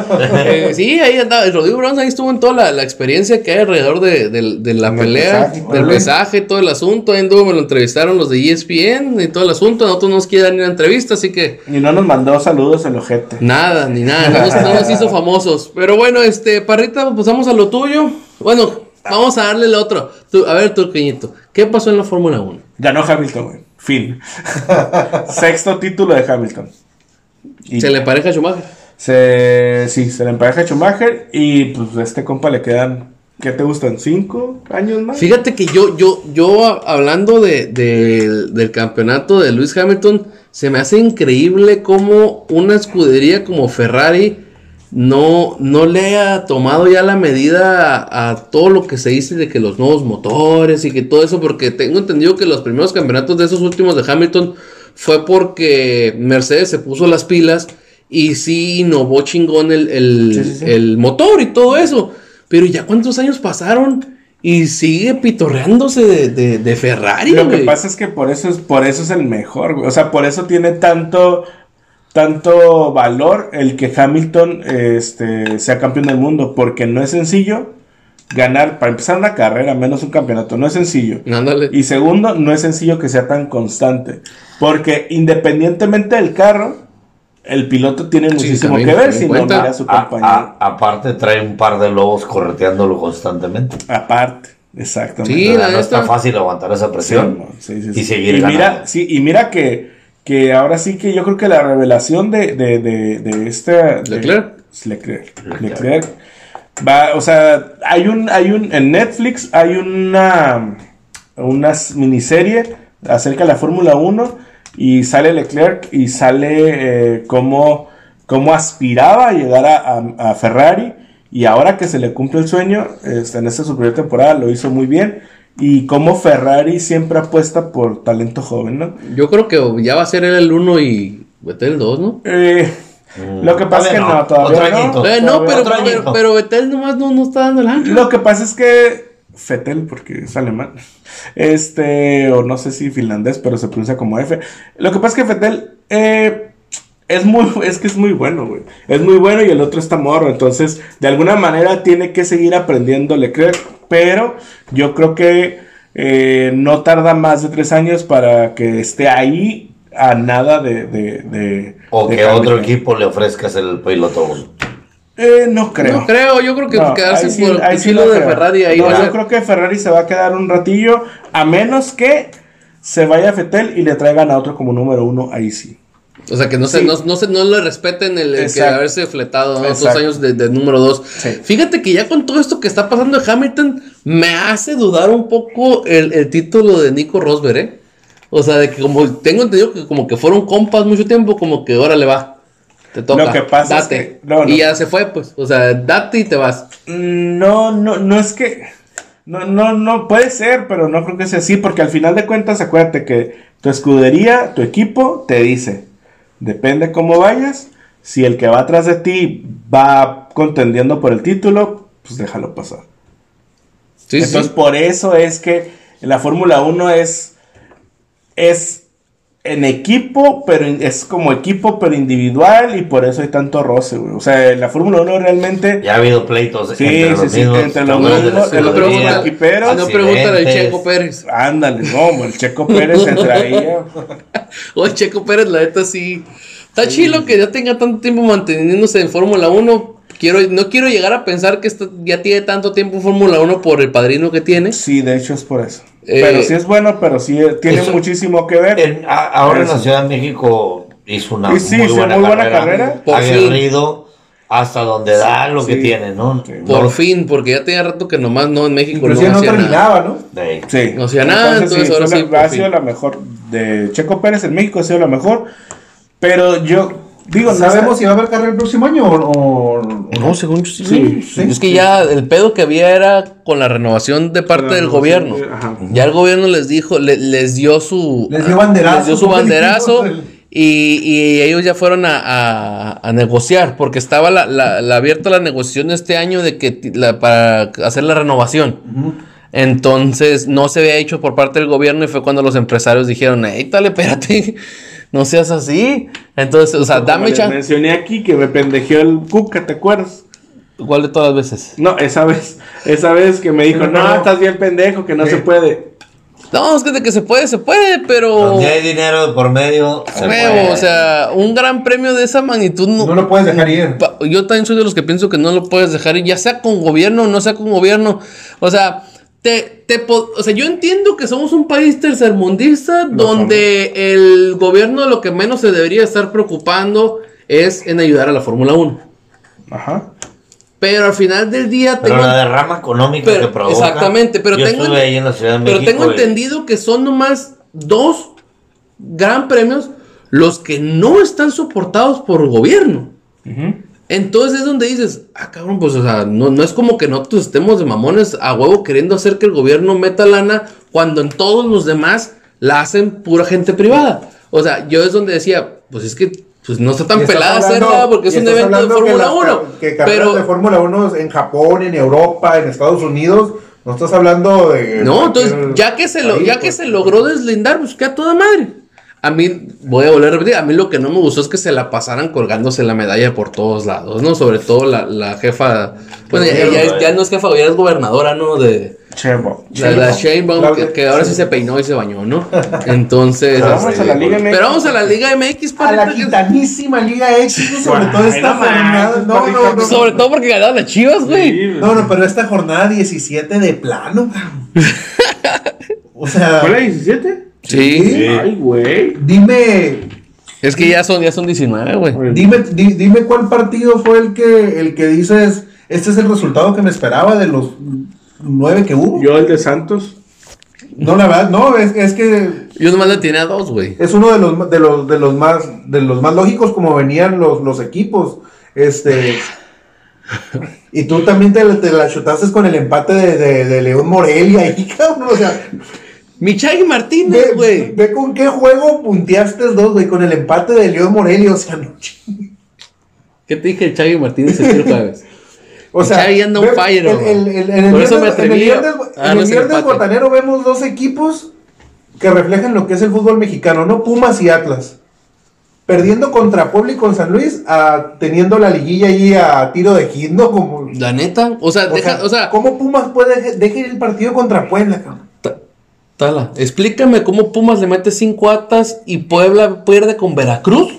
Eh, sí, ahí andaba, Rodrigo Brown ahí estuvo en toda la, la experiencia que hay alrededor de, de- de la pelea, pesaje, del pesaje, todo el asunto, ahí anduvo, me lo entrevistaron los de ESPN y todo el asunto, nosotros no nos quieren ir a entrevista, así que Y no nos mandó saludos el ojete. nada, ni nada, no nos, no nos hizo [LAUGHS] famosos. Pero bueno, este, Parrita, pues pasamos a lo tuyo. Bueno, vamos a darle el otro. Tú- a ver, Turqueñito, ¿qué pasó en la Fórmula 1? Ganó Hamilton, güey. Fin. Sexto título de Hamilton. Y ¿Se le pareja a Schumacher? se- sí, se le empareja a Schumacher y pues a este compa le quedan ¿Qué te gustan? ¿Cinco años más? Fíjate que yo, yo, yo hablando de, de- del campeonato de Lewis Hamilton, se me hace increíble cómo una escudería como Ferrari no, no le ha tomado ya la medida a, a todo lo que se dice de que los nuevos motores y que todo eso, porque tengo entendido que los primeros campeonatos de esos últimos de Hamilton fue porque Mercedes se puso las pilas y sí innovó chingón el, el- Sí, sí, sí. el motor y todo eso. Pero ya cuántos años pasaron y sigue pitorreándose de, de- de Ferrari. Lo que pasa es que por eso es, por eso es el mejor, güey. O sea, por eso tiene tanto, tanto valor el que Hamilton este, sea campeón del mundo. Porque no es sencillo ganar, para empezar una carrera, menos un campeonato, no es sencillo. Ándale. Y segundo, no es sencillo que sea tan constante. Porque independientemente del carro, el piloto tiene muchísimo también, que ver si no mira a su compañero. a- aparte trae un par de lobos correteándolo constantemente. Aparte, exactamente. Sí, O sea, la no está fácil aguantar esa presión. Sí, sí, y sí. seguir y ganando. mira, sí, y mira que, que ahora sí que yo creo que la revelación de, de, de, de este de- Leclerc. Leclerc. Leclerc. Leclerc. Va, o sea, hay un, hay un, en Netflix hay una, una miniserie acerca de la Fórmula 1 y sale Leclerc y sale eh, cómo, cómo aspiraba a llegar a, a- a Ferrari y ahora que se le cumple el sueño, este, en esta su primera temporada lo hizo muy bien y cómo Ferrari siempre apuesta por talento joven, ¿no? Yo creo que ya va a ser él el 1 y el 2, ¿no? Eh, Mm, lo que pasa es que no, no. todavía Otro no. añito. Eh, no, Todavía pero, otro pero, pero Betel nomás no, no está dando el ancho. Lo que pasa es que Fetel, porque es alemán, este, o no sé si finlandés, pero se pronuncia como F. Lo que pasa es que Fetel eh, es muy, es que es muy bueno, güey. Es muy bueno y el otro está morro, entonces de alguna manera tiene que seguir aprendiendo Leclerc, pero yo creo que eh, no tarda más de tres años para que esté ahí a nada de... de, de- O de que otro Hamilton. equipo le ofrezca ser el piloto uno. Eh, no creo. No creo, yo creo que No, quedarse ahí sí- por el sí no de creo. Ferrari ahí No, yo creo que Ferrari se va a quedar un ratillo, a menos que se vaya a Fetel y le traigan a otro como número uno, ahí sí. O sea, que no, se, no, no, se, no le respeten el, el que haberse fletado ¿no? dos años de, de número 2. Sí. Fíjate que ya con todo esto que está pasando en Hamilton, me hace dudar un poco el, el título de Nico Rosberg, ¿eh? O sea, de que como tengo entendido que como que fueron compas mucho tiempo, como que órale va. Te toca. Lo que pasa es date. que- no, no. Y ya se fue, pues. O sea, date y te vas. Mm, No, no, no es que. No, no, no puede ser, pero no creo que sea así, porque al final de cuentas, acuérdate que tu escudería, tu equipo, te dice, depende cómo vayas, si el que va atrás de ti va contendiendo por el título, pues déjalo pasar. Sí, sí. Entonces, por eso es que la Fórmula 1 es, es en equipo, pero es como equipo, pero individual, y por eso hay tanto roce, güey. O sea, la Fórmula 1 realmente. Ya ha habido pleitos Sí, entre sí, los sí, mismos entre los mismos- escudería, mismos equiperos. Si no, pregúntale al. Checo Pérez. Ándale, no, el Checo Pérez se traía. O el Checo Pérez, la neta sí. Está chilo que ya tenga tanto tiempo manteniéndose en Fórmula 1. Quiero, no quiero llegar a pensar que esto ya tiene tanto tiempo en Fórmula 1 por el padrino que tiene. Sí, de hecho es por eso. Eh, pero sí es bueno, pero sí eh, tiene eso- muchísimo que ver. En- a- ahora en la. Ciudad de México hizo una sí, muy, sí, buena, muy buena carrera, carrera. Fin. hasta donde da lo que tiene, ¿no? Por fin, porque ya tenía rato que nomás no en México no no hacía nada. terminaba, ¿no? Sí. No hacía nada, entonces sí, ahora sí, ha fin. sido la mejor de Checo Pérez en México, ha sido la mejor. Pero yo digo, no ¿Sabemos si va a haber carrera el próximo año o No, según yo sí. Sí, sí, es que sí. ya el pedo que había era con la renovación de parte la del gobierno. de- ajá. Ya el gobierno les dijo, le- les dio su... Les dio banderazo, les dio su banderazo y, y ellos ya fueron a, a- a negociar, porque estaba la, la- la abierta la negociación este año de que para hacer la renovación. Entonces no se había hecho por parte del gobierno y fue cuando los empresarios dijeron, hey, dale, espérate, no seas así. Entonces, o sea, Como dame les chance. mencioné aquí que me pendejeó el Cuca, ¿te acuerdas? ¿Cuál de todas las veces? No, esa vez, esa vez que me dijo, no, no. estás bien pendejo, que no se puede. No, es que de que se puede, se puede, pero... Donde hay dinero de por medio, se puede. o sea, un gran premio de esa magnitud no, No lo puedes dejar ir. Yo también soy de los que pienso que no lo puedes dejar ir, ya sea con gobierno o no sea con gobierno. O sea, te, te o sea, yo entiendo que somos un país tercermundista donde el gobierno lo que menos se debería estar preocupando es en ayudar a la Fórmula 1. Ajá. Pero al final del día Pero tengo. la derrama económica pero- que provoca. exactamente, pero yo tengo, estuve ahí en la Ciudad de pero México. tengo y- entendido que son nomás dos gran premios los que no están soportados por gobierno. Entonces es donde dices, ah, cabrón, pues, o sea, no, no es como que nosotros estemos de mamones a huevo queriendo hacer que el gobierno meta lana cuando en todos los demás la hacen pura gente privada. O sea, yo es donde decía, pues es que pues no está tan pelada hacerla porque es un evento de Fórmula las 1. ca- Que Pero de Fórmula 1 en Japón, en Europa, en Estados Unidos, no estás hablando de. No, entonces, ya que se lo, ya que pues. se logró deslindar, pues que a toda madre. A mí, voy a volver a repetir, a mí lo que no me gustó es que se la pasaran colgándose la medalla por todos lados, ¿no? Sobre todo la, la jefa, bueno, ya, ya es- ya no es jefa, ya es gobernadora, ¿no? De Chevo. la, la Sheinbaum, que, que ahora sí se peinó y se bañó, ¿no? [LAUGHS] Entonces, Pero vamos a la Liga MX. pero vamos a la Liga MX, A la gitanísima Liga X, sobre todo esta jornada. No, no, no. sobre todo porque ganaron las chivas, güey. No, no, pero esta jornada 17 de plano. [LAUGHS] O sea, ¿Fue la 17? Sí, Ay, güey. dime, es que ya son, ya son 19, güey. dime, di- dime cuál partido fue el que, el que dices, este es el resultado que me esperaba de los nueve que hubo. Yo el de Santos. No, la verdad, no, es, es que Yo nomás le tiene a dos, güey. es uno de los, de los, de los más, de los más lógicos como venían los, los equipos. Este. Y tú también te, te la chutaste con el empate de, de, de León Morelia ahí, [LAUGHS] cabrón. O sea, Michai Martínez, güey. ve con qué juego punteaste dos, güey, con el empate de León Morelia. O sea, no ¿Qué te dije, Chagui Martínez el jueves? [LAUGHS] O sea, Chagui anda ve- fire, el- güey. el- el- en el Por eso me atreví En el viernes botanero vemos dos equipos que reflejan lo que es el fútbol mexicano, ¿no? Pumas y Atlas. Perdiendo contra Puebla y con San Luis, a- teniendo la liguilla ahí a tiro de hit, ¿no? Como, La neta, o sea, o, deja, sea, o sea, ¿cómo Pumas puede dejar el partido contra Puebla, cabrón? Ta- Tala, explícame cómo Pumas le mete cinco atas y Puebla pierde con Veracruz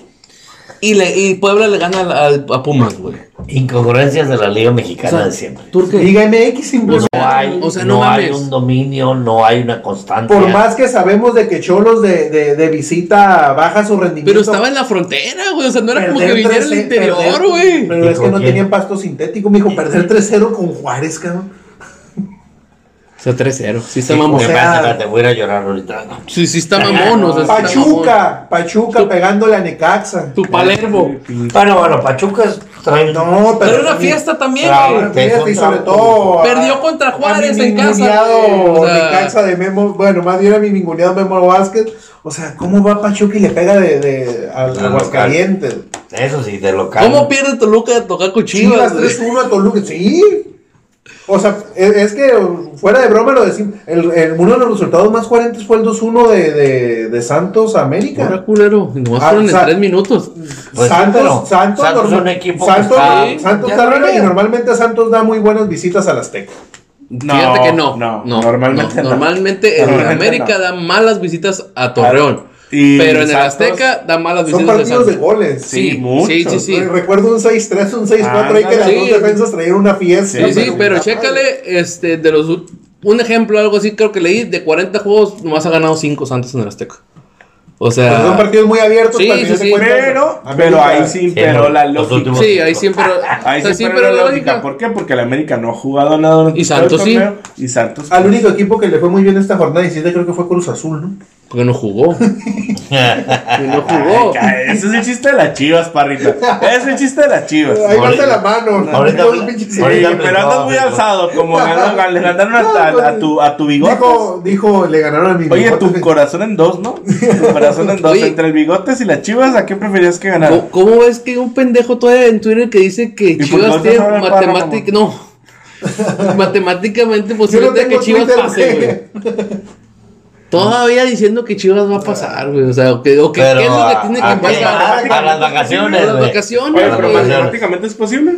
y, le, y Puebla le gana al- al- a Pumas, güey. Incongruencias de la Liga O Mexicana sea, de siempre. Liga MX simplemente. No hay, o sea, no no hay un dominio, no hay una constancia. Por más que sabemos de que Cholos de, de, de visita baja su rendimiento. Pero estaba en la frontera, güey, o sea, no era como que viniera 3-0, el interior, güey. Pero es que no tenían pasto sintético, mijo. Perder 3-0 con Juárez, cabrón. Sea, 3-0, sí está Sí, mamón. o sea, espérate, espérate, voy a ir a llorar ahorita. no. Sí, sí está mamón, o sea, sí está mamón. Pachuca, Pachuca pegándole a Necaxa. Tu Palermo. Bueno, bueno, Pachuca trae No, Pero pero. era una fiesta también. Una fiesta y sobre todo. Perdió contra Juárez a en casa, o sea. Necaxa de Memo. Bueno, más bien a mi ninguneado Memo Vázquez. O sea, ¿cómo va Pachuca y le pega de, de Al Aguascalientes? Eso sí, de local. ¿Cómo pierde Toluca de tocar con Chivas Chivas, güey? 3-1 a Toluca. Sí. O sea, es, es que fuera de broma lo decimos. El, el- uno de los resultados más coherentes fue el 2-1 de, de, de Santos a América. Ahora culero, nomás Ah, fueron en tres minutos. Pues sí, Santos, pero Santos, Santos es norma- un equipo que Santos, está- Santos ya está no arriba y normalmente Santos da muy buenas visitas al Azteca. Fíjate que no. no, no normalmente no. Normalmente en Normalmente América no. da malas visitas a Torreón. Y pero en el Azteca da malas Son partidos de Santos. goles. Sí, Sí, mucho. sí, sí, sí. Recuerdo un 6-3, un 6-4 ahí que las Sí. dos defensas traían una fiesta. Sí, sí, pero chécale, este, de los un ejemplo, algo así, creo que leí, de 40 juegos, nomás ha ganado 5 Santos en el Azteca. O Pero son sea, partidos muy abiertos. Sí, para sí, de [LAUGHS] sí. Pero, pero ahí sí imperó la lógica. sí, ahí siempre, Ahí o sea, sí sí, imperó pero la lógica. lógica. ¿Por qué? Porque el América no ha jugado nada Y Santos sí. Y Santos. Al único equipo que le fue muy bien esta jornada 17 creo que fue Cruz Azul, ¿no? Porque no jugó. [LAUGHS] Y no jugó. Ay, Ese es el chiste de las chivas, parrita. Ese es el chiste de las chivas. Ahí va Ahorita- la mano. ahorita- pinches- Sí, ahorita pero andas muy alzado, como ganó- le ganaron a, a tu, a tu bigotes. Dijo, dijo, le ganaron a mi Oye, bigote. tu corazón en dos, ¿no? Tu corazón en dos. Oye. Entre el bigotes y las chivas, ¿a qué preferías que ganara? ¿Cómo, cómo ves que hay un pendejo todavía en Twitter que dice que ¿Y por Chivas tiene no sabe el matemática, no. Matemáticamente posible no que Chivas Twitter, pase, güey. [LAUGHS] Todavía diciendo que Chivas va a pasar, güey. O sea, o que, o que Pero qué es lo que tiene a- que pasar. a las vacaciones, A las vacaciones, Oye, Bueno, pero güey. matemáticamente es posible.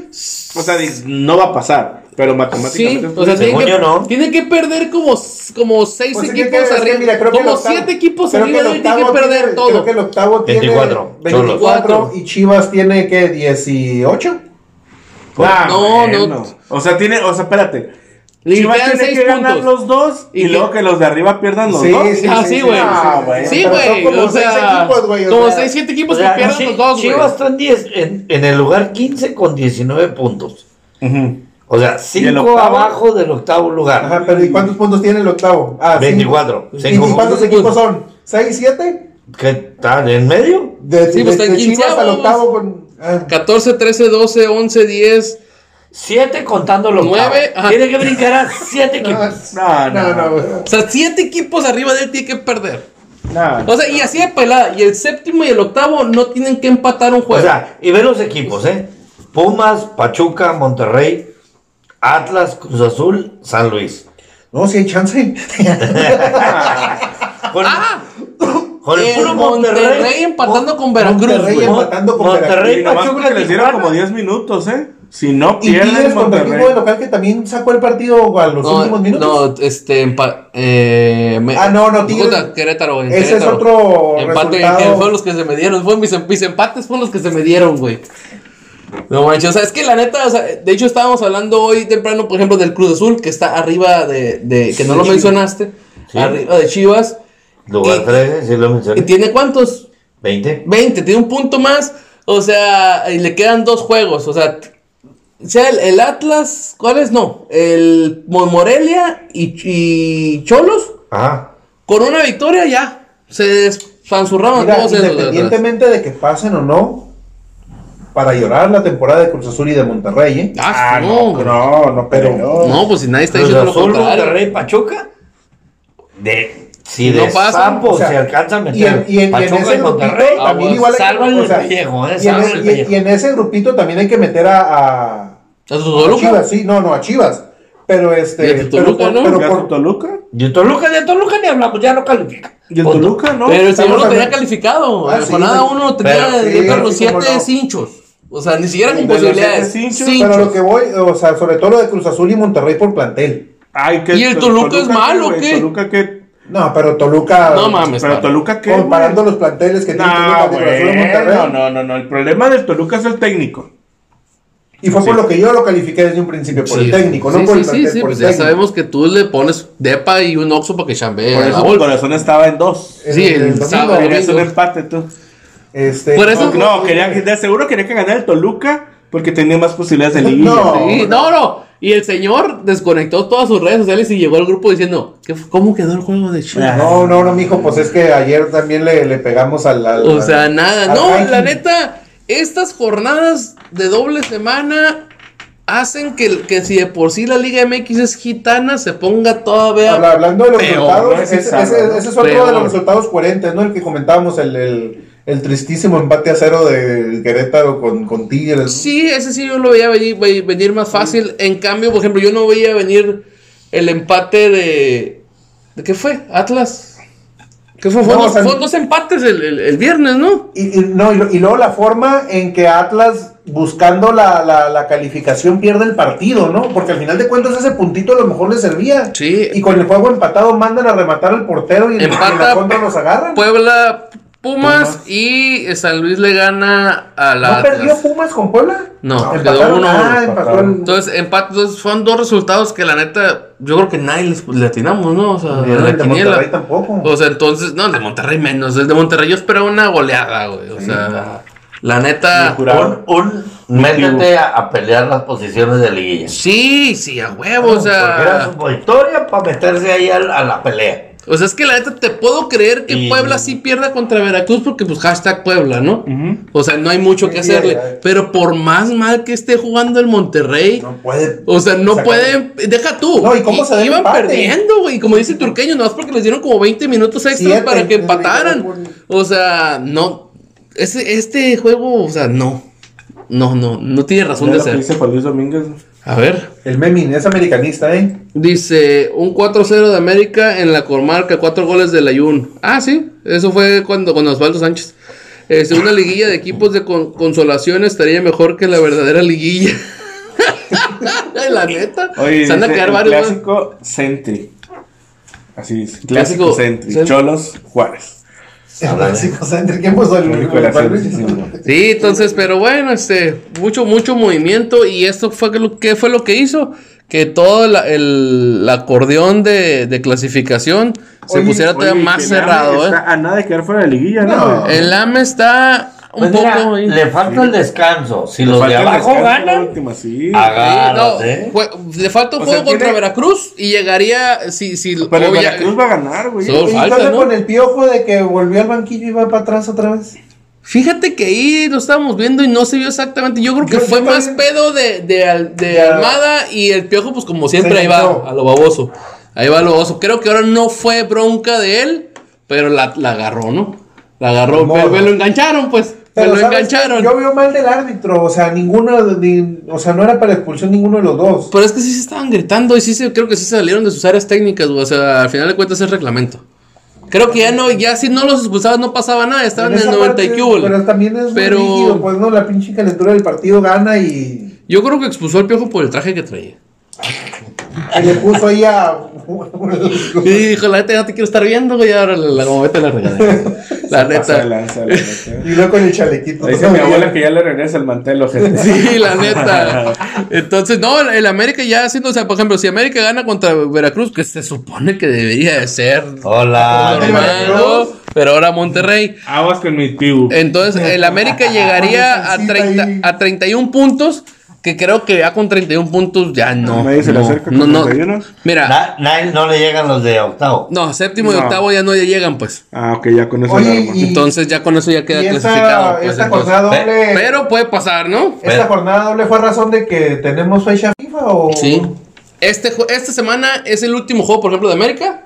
O sea, no va a pasar, pero Sí, matemáticamente es o sea, posible. tiene que, yo, no. tiene que perder como, como seis Pues es que equipos es que, arriba. mira, creo que el como octavo- siete equipos creo arriba tiene que perder tiene- todo. Creo que el octavo tiene 24, 24 Cholos. y Chivas tiene que 18. Ah, No, bueno. no. O sea, tiene, o sea, espérate. Le Chivas quedan tiene seis que ganar puntos. los dos y, Y luego que los de arriba pierdan los Sí, dos. sí, Ah, sí, güey. Ah, bueno. Sí, güey. como O seis sea, equipos, güey, o como sea, 6, 7 equipos O sea, que pierden Chi- los dos, güey. Chivas están 10 en, en el lugar 15 con 19 puntos. Ujú. O sea, el cinco octavo? abajo del octavo lugar. Ajá, pero ¿y cuántos puntos tiene el octavo? Ah, 24. cinco. Cinco ¿Y, cuántos equipos son? ¿Seis, siete? ¿Qué tal? ¿En medio? De, Sí, de- pues, de está en Chivas quinceavo, al octavo con... ah. 14, 13, 12, 11, 10. Siete contando los Nueve. Tiene que brincar a [LAUGHS] siete equipos. No, no, no, no. O sea, siete equipos arriba de él tiene que perder. no. O sea, y así de pelada. Y el séptimo y el octavo no tienen que empatar un O juego. sea, y ve los equipos, ¿eh? Pumas, Pachuca, Monterrey, Atlas, Cruz Azul, San Luis. No, si hay chance. [LAUGHS] Con, ah, con el el puro Monterrey, Monterrey. empatando con Veracruz, Monterrey güey. empatando con Monterrey, Y nomás Pachuca, porque les dieron como 10 minutos, ¿eh? Si no Y pierden Tigres contra el equipo de local que también sacó el partido a los No, últimos minutos. no, este, empa- eh, me- Ah, no, no, Tigres- puta, Querétaro. Ese es otro Empate, resultado. que fueron los que se me dieron. Fueron mis, mis empates fueron los que se me dieron, güey. No manches, o sea, es que la neta, o sea, de hecho estábamos hablando hoy temprano, por ejemplo, del Cruz Azul, que está arriba de, de que no lo mencionaste, Sí. arriba de Chivas. Lugar Y- 13, sí lo ¿Y mencioné. tiene cuántos? 20. 20, tiene un punto más. O sea, y le quedan dos juegos. O sea, sea el, el Atlas, ¿cuáles no? El Morelia y, y Cholos, Ajá. con una victoria ya. Se despanzurraron Mira, todos esos. de atrás. independientemente de que pasen o no, para llorar la temporada de Cruz Azul y de Monterrey, ¿eh? Ah, Ah, no, no, no, no, pero no. No, pues si nadie está Cruz diciendo lo Azul, contrario. Monterrey, Pachuca. De, si No de pasa, sapo o sea, se alcanza a meter Y en, y en- y en ese y Monterrey. grupito también igual que- sea, el pellejo, eh, y, en, y- y ese grupito también hay que meter a, a, ¿A a Toluca? Chivas, sí, no, no, a Chivas. Pero Y este, pero, Toluca, por- ¿no? pero ¿Ya por- con Toluca? Y en Toluca, de Toluca ni hablamos, ya no califica. ¿Y el Punto. Toluca, no? Pero el señor lo tenía calificado. Ah, en sí, jornada güey. uno tenía Pero- de sí, los siete cinchos. O sea, ni siquiera con posibilidades. cinchos, Cinchos. pero lo que voy, o sea, sobre todo lo de Cruz Azul y Monterrey por plantel. Ay, ¿qué- ¿Y el Toluca es malo o güey? qué? ¿Toluca qué? No, pero Toluca. No mames. ¿Pero. Toluca qué? Comparando los planteles que tiene No, Toluca de Monterrey. no, no, no, no. El problema del Toluca es el técnico. Y fue por lo que yo lo califiqué desde un principio, por Sí, el técnico, no sí, por sí, el sí, plantel, sí, por pues el ya técnico. sabemos que tú le pones depa y un oxo para que chambee Por eso tu bolsa. corazón estaba en dos. El- Sí, el el domingo. sábado. Querías un empate tú. Este, Por eso- No, quería, de seguro quería que ganara el Toluca porque tenía más posibilidades de [LAUGHS] liguilla. No. Sí, no, no. Y el señor desconectó todas sus redes sociales y llegó al grupo diciendo, ¿qué, fu- ¿cómo quedó el juego de Chivas? No, no, no, mijo, pues es que ayer también le, le pegamos al. al- O sea, nada. No, ranking. la neta, estas jornadas de doble semana hacen que, que si de por sí la Liga MX es gitana, se ponga todavía... Habla- Hablando de los Peor, resultados, ¿no? Ese ese, ese- es otro Peor. de los resultados coherentes, ¿no? El que comentábamos, el, el, el tristísimo empate a cero de Querétaro con, con Tigres. ¿no? Sí, ese sí yo lo veía venir, ve- venir más fácil. En cambio, por ejemplo, yo no veía venir el empate de... ¿De qué fue? Atlas. ¿Qué fue? No, Fueron, o sea, fueron dos empates el, el- el viernes, ¿no? Y, y- no, y, luego la forma en que Atlas, buscando la, la, la calificación, pierde el partido, ¿no? Porque al final de cuentas ese puntito a lo mejor le servía. Sí. Y con el juego empatado mandan a rematar al portero y Empata en la contra los agarran. Puebla, Pumas, y San Luis le gana a la ¿No perdió Atlas. Pumas con Puebla? No, quedó empataron. uno a uno. Ah, Entonces, empate, entonces fueron dos resultados que la neta, yo creo que nadie les, le atinamos, ¿no? O sea, Ni en el la de quiniela. Monterrey tampoco. O sea, entonces, no, el de Monterrey menos. El de Monterrey yo esperaba una goleada, güey. O sea, la neta. Sí. Un, un, métete a, a pelear las posiciones de liguilla. Sí, sí, a huevo, o Porque era sea. su victoria para meterse ahí al- a, la pelea. O sea, es que la neta te puedo creer que Y- Puebla sí pierda contra Veracruz porque, pues, hashtag Puebla, ¿no? O sea, no hay mucho que Sí, hacerle. ya, ya. Pero por más mal que esté jugando el Monterrey. no puede. O sea, no sacar- pueden. Deja tú. No, ¿y cómo se Iban empate? perdiendo, güey. Como dice el turqueño, nomás porque les dieron como 20 minutos Siete, para que empataran. O sea, no. Ese, este juego, o sea, no. No, no, no tiene razón de ser. dice Juan Luis Domínguez. A ver. El Memin es americanista, ¿eh? Dice un 4-0 de América en la comarca, 4 goles del Ayun. Ah, sí, eso fue cuando con Osvaldo Sánchez. Este, una liguilla de equipos de con- consolación estaría mejor que la verdadera liguilla. [LAUGHS] la neta. Oye, Se van a quedar varios. clásico Sentry. Así dice. Clásico Clásico Sentry. Cholos Juárez. Sí. Entonces, pero bueno, este, mucho, mucho movimiento y esto fue que lo, ¿qué fue lo que hizo? Que todo la- el, el acordeón de, de clasificación se pusiera todavía Oye, más cerrado, ¿eh? A nada de quedar fuera de liguilla, No. El AME está un Pues mira, poco. le falta el descanso. Si Le los de abajo ganan, última, sí. Sí, no, jue- le falta un O juego sea, contra tiene- Veracruz y llegaría. Si, si, Pero obvia- Veracruz va a ganar, güey. Solo ¿Y falta, ¿no? con el piojo de que volvió al banquillo y va para atrás otra vez? Fíjate que ahí lo estábamos viendo y no se vio exactamente. Yo creo que Yo- fue yo más también- pedo de, de, de. Almada y el piojo, pues como siempre, Se ahí va, a lo baboso. Ahí va a lo baboso. Creo que ahora no fue bronca de él, pero la, la agarró, ¿no? La agarró, me, me lo engancharon, pues. Pero, lo ¿sabes engancharon. Yo veo mal del árbitro, o sea, ninguno, ni- o sea, no era para expulsión ninguno de los dos. Pero es que sí se estaban gritando y sí se, creo que sí se salieron de sus áreas técnicas, güey. O sea, al final de cuentas es reglamento. Creo que ya no, ya si no los expulsabas no pasaba nada, estaban en, el 90 y. Pero también es Pero- muy rígido, pues no, la pinche calentura del partido gana y, Yo creo que expulsó al piojo por el traje que traía. Y le puso ahí a... [LAUGHS] Y dijo, la neta ya no te quiero estar viendo, güey, ahora la, la, como vete a la regadera. [LAUGHS] La Se pasa de neta. lanza, la neta. y luego con el chalequito. Dice mi abuela que ya le regresa el mantel, ojete. [LAUGHS] Sí, la neta. Entonces, no, el América ya haciendo, o sea, por ejemplo, si América gana contra Veracruz, que se supone que debería de ser Hola. Normal. normal, ¿no? pero ahora Monterrey. Aguas con mi pibu. Entonces, el América llegaría a, Ay, 30, ahí. a 31 puntos, que creo que ya con 31 puntos ya no. Nadie se le no, acerca no, con no. 31. Mira, Na- nadie- no le llegan los de octavo. no, séptimo y octavo ya no llegan, pues. Ah, ok, ya con eso Oye, y- Entonces ya con eso ya queda y clasificado. esta, pues, esta entonces. jornada doble... Pero puede pasar, ¿no? ¿Esta jornada doble fue razón de que tenemos fecha FIFA o...? Sí. Este, esta semana es el último juego, por ejemplo, de América.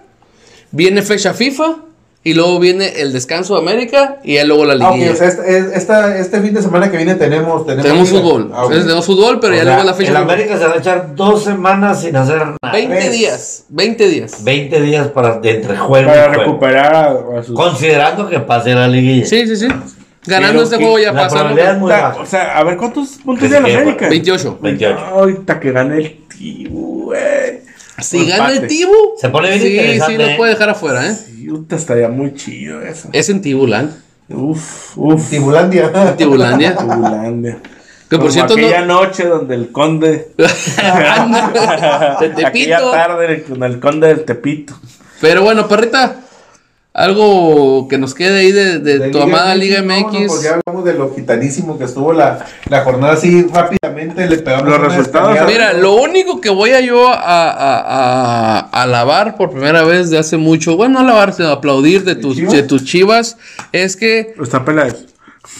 Viene fecha FIFA. Y luego viene el descanso de América. Y ya luego la Ah, liguilla. o sea, este, este fin de semana que viene tenemos... Tenemos, fútbol. Ah. Entonces, tenemos fútbol, pero O ya sea, luego la fecha el. América se va a echar dos semanas sin hacer nada. 20 Tres. días. 20 días. 20 días para de entre juego Para y juego. recuperar a, a sus. Considerando que pase la liguilla. Sí, sí, sí. Ganando Pero este juego ya la pasa. ¿no? probabilidad es muy Ta- baja. O sea, a ver cuántos puntos Que tiene quede América. 28. 28. Ahorita que gane el güey. Si gana el. Tibu. Se pone bien sí, interesante, Sí, lo ¿eh? puede dejar afuera, ¿eh? Sí, estaría muy chido eso. Es en Tibuland. Uf, uf. Tibulandia. [LAUGHS] Tibulandia. Tibulandia. Que por Como cierto no- aquella noche donde el conde. [LAUGHS] De [LAUGHS] Tepito. aquella tarde con el conde del Tepito. Pero bueno, perrita. Algo que nos quede ahí de, de De tu amada Liga no, no, MX. pues ya hablamos de lo gitanísimo que estuvo la, la jornada así rápidamente. Le pegamos Los resultados. Mira, lo único que voy a yo a, a- a- a alabar por primera vez de hace mucho, bueno, no alabar, sino aplaudir de tus, chivas? de tus chivas, es que Está Peláez.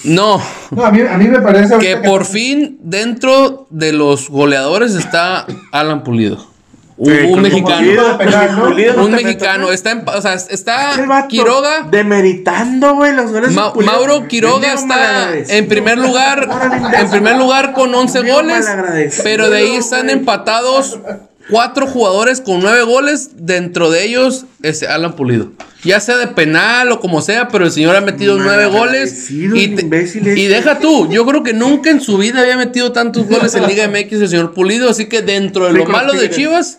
no, No, a mí, a mí me parece. que ahorita por fin dentro de los goleadores está Alan Pulido. Un, Sí, un con mexicano. Pulido, Penal, ¿no? Pulido no Un mexicano. Está, en- o sea, está Quiroga. Demeritando, güey, los goles. de Ma- Pulido. Mauro Quiroga está en primer lugar, en primer lugar con 11 Mendigo goles, pero de ahí están empatados cuatro jugadores con nueve goles, dentro de ellos este Alan Pulido. Ya sea de penal o como sea, pero el señor ha metido nueve goles y, te- y ese. deja tú, yo creo que nunca en su vida había metido tantos goles en [LAUGHS] Liga MX el señor Pulido, así que dentro de lo malo de. Chivas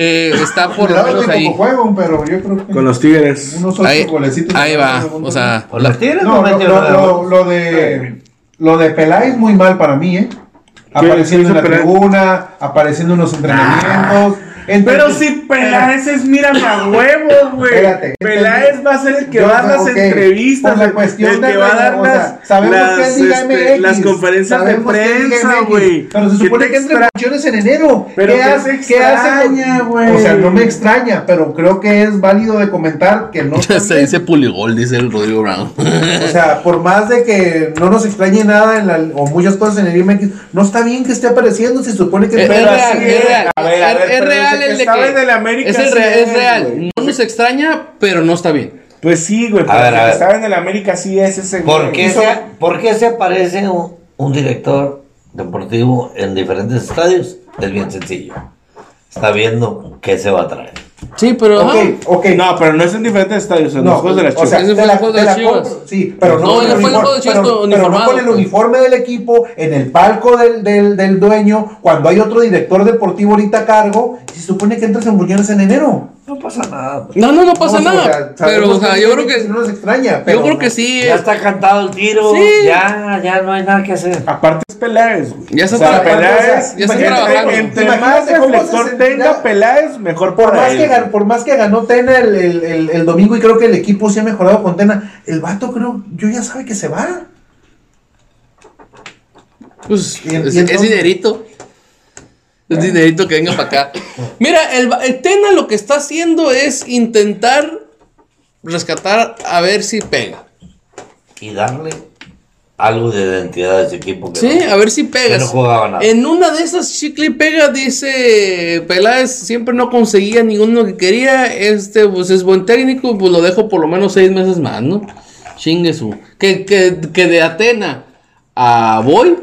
eh, está por lo menos ahí. juego, pero yo creo que Con los Tigres. unos Ahí, ahí va, o sea, Por los Tigres no, No, lo, lo- nada. lo- lo de lo de Peláez muy mal para mí, ¿eh? Apareciendo en la tribuna, apareciendo en los entrenamientos. Entre- Pero si Peláez es mírame a huevos, güey. Espérate, Peláez va a ser el que va a dar las entrevistas, por la el- cuestión el de que va a dar o sea, las, sabemos las, que es Liga este, MX, las conferencias de prensa, güey. Pero se ¿Qué supone que entre extra- funciones en enero. Pero ¿Qué ¿qué hace? ¿Qué hace? extraña, güey? O sea, no me extraña, pero creo que es válido de comentar que no. [LAUGHS] Se dice Puligol, dice el Rodrigo Brown. O sea, por más de que no nos extrañe nada en la, o muchas cosas en el IMX, no está bien que esté apareciendo. Se supone que Es, real, es. es real. A ver, a ver, es real que el de que. en el América es, el real, es es, real. No nos extraña, pero no está bien. Pues sí, güey. A pero ver, el a que ver. estaba en el América sí es ese ¿Por güey. qué, Hizo- se, ¿Por qué se aparece un, un director deportivo en diferentes estadios? Es bien sencillo. Está viendo qué se va a traer. Sí, pero. Ok, ajá. ok. No, pero no es en diferentes estadios, en No, los juegos de las o sea, Chivas. Ese fue el juego de te la Chivas. Sí, pero no, No, el fue el juego de Chivas pero, con pero no con el uniforme del equipo, en el palco del, del, del dueño, cuando hay otro director deportivo ahorita a cargo, y se supone que entras en Buñones en enero. No pasa nada. pues. No, no, no pasa No, o sea, nada. pero, o sea, yo creo que. No nos extraña, pero Yo creo que sí. Ya está cantado el tiro. Sí. Ya, ya no hay nada que hacer. Aparte es Peláez, güey. Ya está o sea, Peláez, o sea, ya está trabajando. Entre más se reflector sentirá. tenga Peláez, mejor Por para más, él. que ganó, por más que ganó Tena el, el, el, el domingo y creo que el equipo sí ha mejorado con Tena, el vato creo, yo ya sabe que se va. Pues Y es, y entonces- es dinerito. Es dinerito que venga para acá. Mira, el, el Tena lo que está haciendo es intentar rescatar a ver si pega. Y darle algo de identidad a ese equipo. Que Sí, no- a ver si pegas. no jugaba nada. En una de esas chicle y pega, dice Peláez, siempre no conseguía ninguno que quería. Este, pues es buen técnico, pues lo dejo por lo menos seis meses más, ¿no? Chingue su. Que, que, que de Atena a Boy,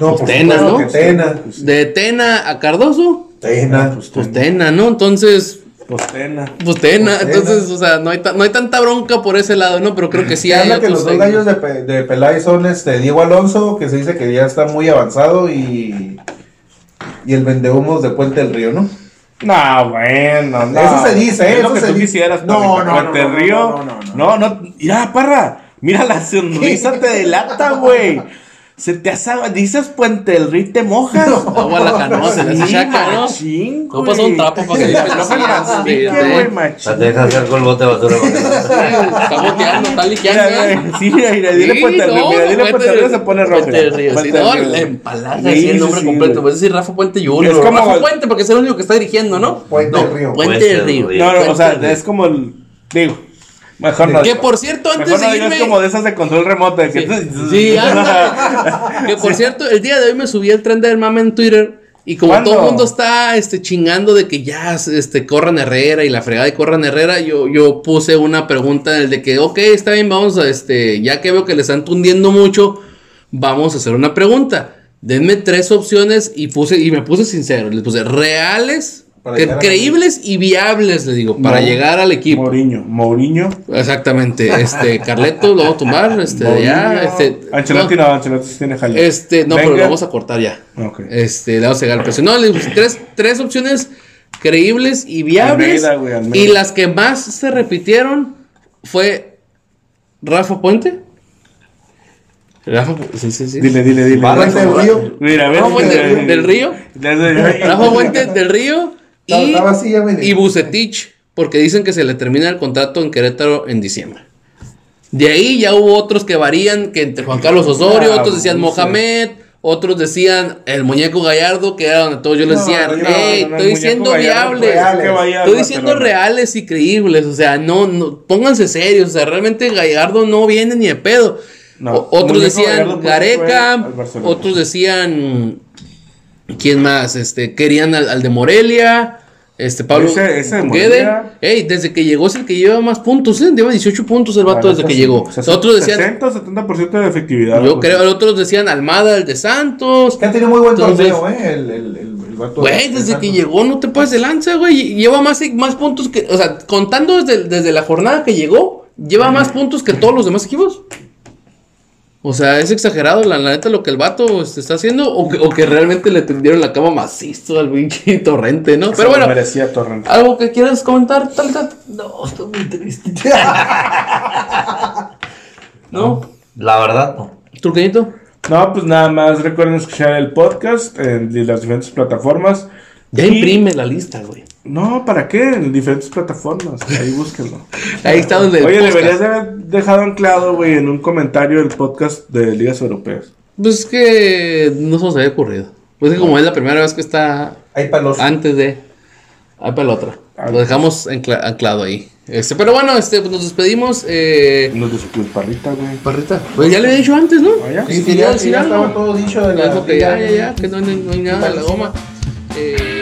No, Pues Tena, ¿no? Tena. de Tena a Cardoso, Tena. pues Tena, ¿no? Entonces, Postena. pues Tena. Pues Tena. Entonces, o sea, no hay, no hay tanta bronca por ese lado, ¿no? Pero creo que sí hay habla que los dos gallos de, Pe- de Peláez son este Diego Alonso, que se dice que ya está muy avanzado, y, y el vendehumos de Puente del Río, ¿no? No, bueno, no. Eso se dice, ¿eh? Es lo Eso que se tú dice. quisieras, No, no, Puente no, Río. no, no, no, No, no. Mira, parra. Mira la sonrisa [LAUGHS] te delata, güey. Se te hace. Dices Puente del Río te mojas. Agua la le hace Sí, chaca, ¿no? machín, No pasó un güey. trapo para que le O machín. deja hacer con el bote de basura. Está boteando, está liqueando. mira, sí, mira, mira, dile Sí, Puente del Río, mira, dile Puente del Río se pone rojo. Puente del Río, sí, Puente no, la empalaga, Sí, así el nombre sí, completo. Puedes decir Rafa Puente Junior. Es como- Rafa Puente, porque es el único que está dirigiendo, ¿no? Puente del Río. Puente del Río. No, no, o sea, es como el. Digo, mejor no. Que por cierto, antes Mejor no de irme. como de esas de control remoto. que- Sí, [LAUGHS] ándale. [LAUGHS] Que por cierto, el día de hoy me subí el tren del mame en Twitter. Y como ¿Cuándo? todo el mundo está este, chingando de que ya este, corran Herrera y la fregada y corran Herrera, yo, yo puse una pregunta en el de que, ok, está bien, vamos a, este, ya que veo que le están tundiendo mucho, vamos a hacer una pregunta. Denme tres opciones y puse, y me puse sincero, les puse reales, Para creíbles y viables, le digo, para Mo- llegar al equipo. Mourinho, Mourinho. Exactamente, este, [LAUGHS] Carleto, lo vamos a tomar, este, Mourinho. este. Ancelotti no, no, Ancelotti sí tiene jale. este, no, pero lo vamos a cortar ya. Ok. Este, le vamos a llegar al precio. No, le tres, tres opciones creíbles y viables. Almeida, güey, Almeida. y las que más se repitieron fue Rafa Puente. Rafa, sí, sí, sí. Dile, dile, dile. Puente del Río. Mira, a ver. Rafa Puente del Río. [LAUGHS] Rafa Puente del Río y, así, ya Bucetich, porque dicen que se le termina el contrato en Querétaro en diciembre. De ahí ya hubo otros que varían, que entre Juan Carlos Osorio, Ah, otros decían. Mohamed, otros decían el muñeco Gallardo, que era donde todos yo les decía, no, no, hey, no, estoy diciendo Gallardo viables. reales. al Estoy diciendo reales y creíbles, o sea, no, no, pónganse serios, o sea, realmente Gallardo no viene ni de pedo. O- otros decían Gareca, otros decían, ¿quién más? Este, querían al, al de Morelia, este, Pablo Ese- ese de Guede. Morelia. Ey, desde que llegó es el que lleva más puntos, ¿eh? Lleva 18 puntos el vato desde que llegó. Otros decían, 60 o 70% de efectividad. yo güey. creo, otros decían Almada, el de Santos. Que ha tenido muy buen Entonces- torneo, ¿eh? El, el, el, el vato Güey, de- desde de que llegó no te puedes de lanza, güey. Lleva más, más puntos que. O sea, contando desde, desde la jornada que llegó, lleva más puntos que todos los demás equipos. O sea, es exagerado, la, la neta, lo que el vato este, está haciendo. O que, o que realmente le tendieron la cama macizo al pinche [LAUGHS] torrente, ¿no? Pero bueno, merecía Torrente. ¿algo que quieras comentar, tal, tal? No, estoy muy triste. [LAUGHS] ¿No? La verdad, no. ¿Turqueñito? No, pues nada más recuerden escuchar el podcast en las diferentes plataformas. Ya Y- imprime la lista, güey. No, ¿para qué? En diferentes plataformas. Ahí búsquenlo. [LAUGHS] Ahí está donde. Oye, podcast. deberías de haber dejado anclado, güey, en un comentario el podcast de Ligas Europeas. Pues es que no se nos había ocurrido. Pues es que como es la primera vez que está Hay palos. antes de. Ahí para la otra. Lo dejamos ancla- anclado ahí. Este, pero bueno, este, pues nos despedimos. Eh, Nos de Parrita, güey. Parrita. Pues ya le había dicho antes, ¿no? Ah, ya. Sí, sí, ¿Quería ya, ya estaba todo dicho de Ya la. ya, ya, ya, que no, no- no hay nada de la goma. Eh,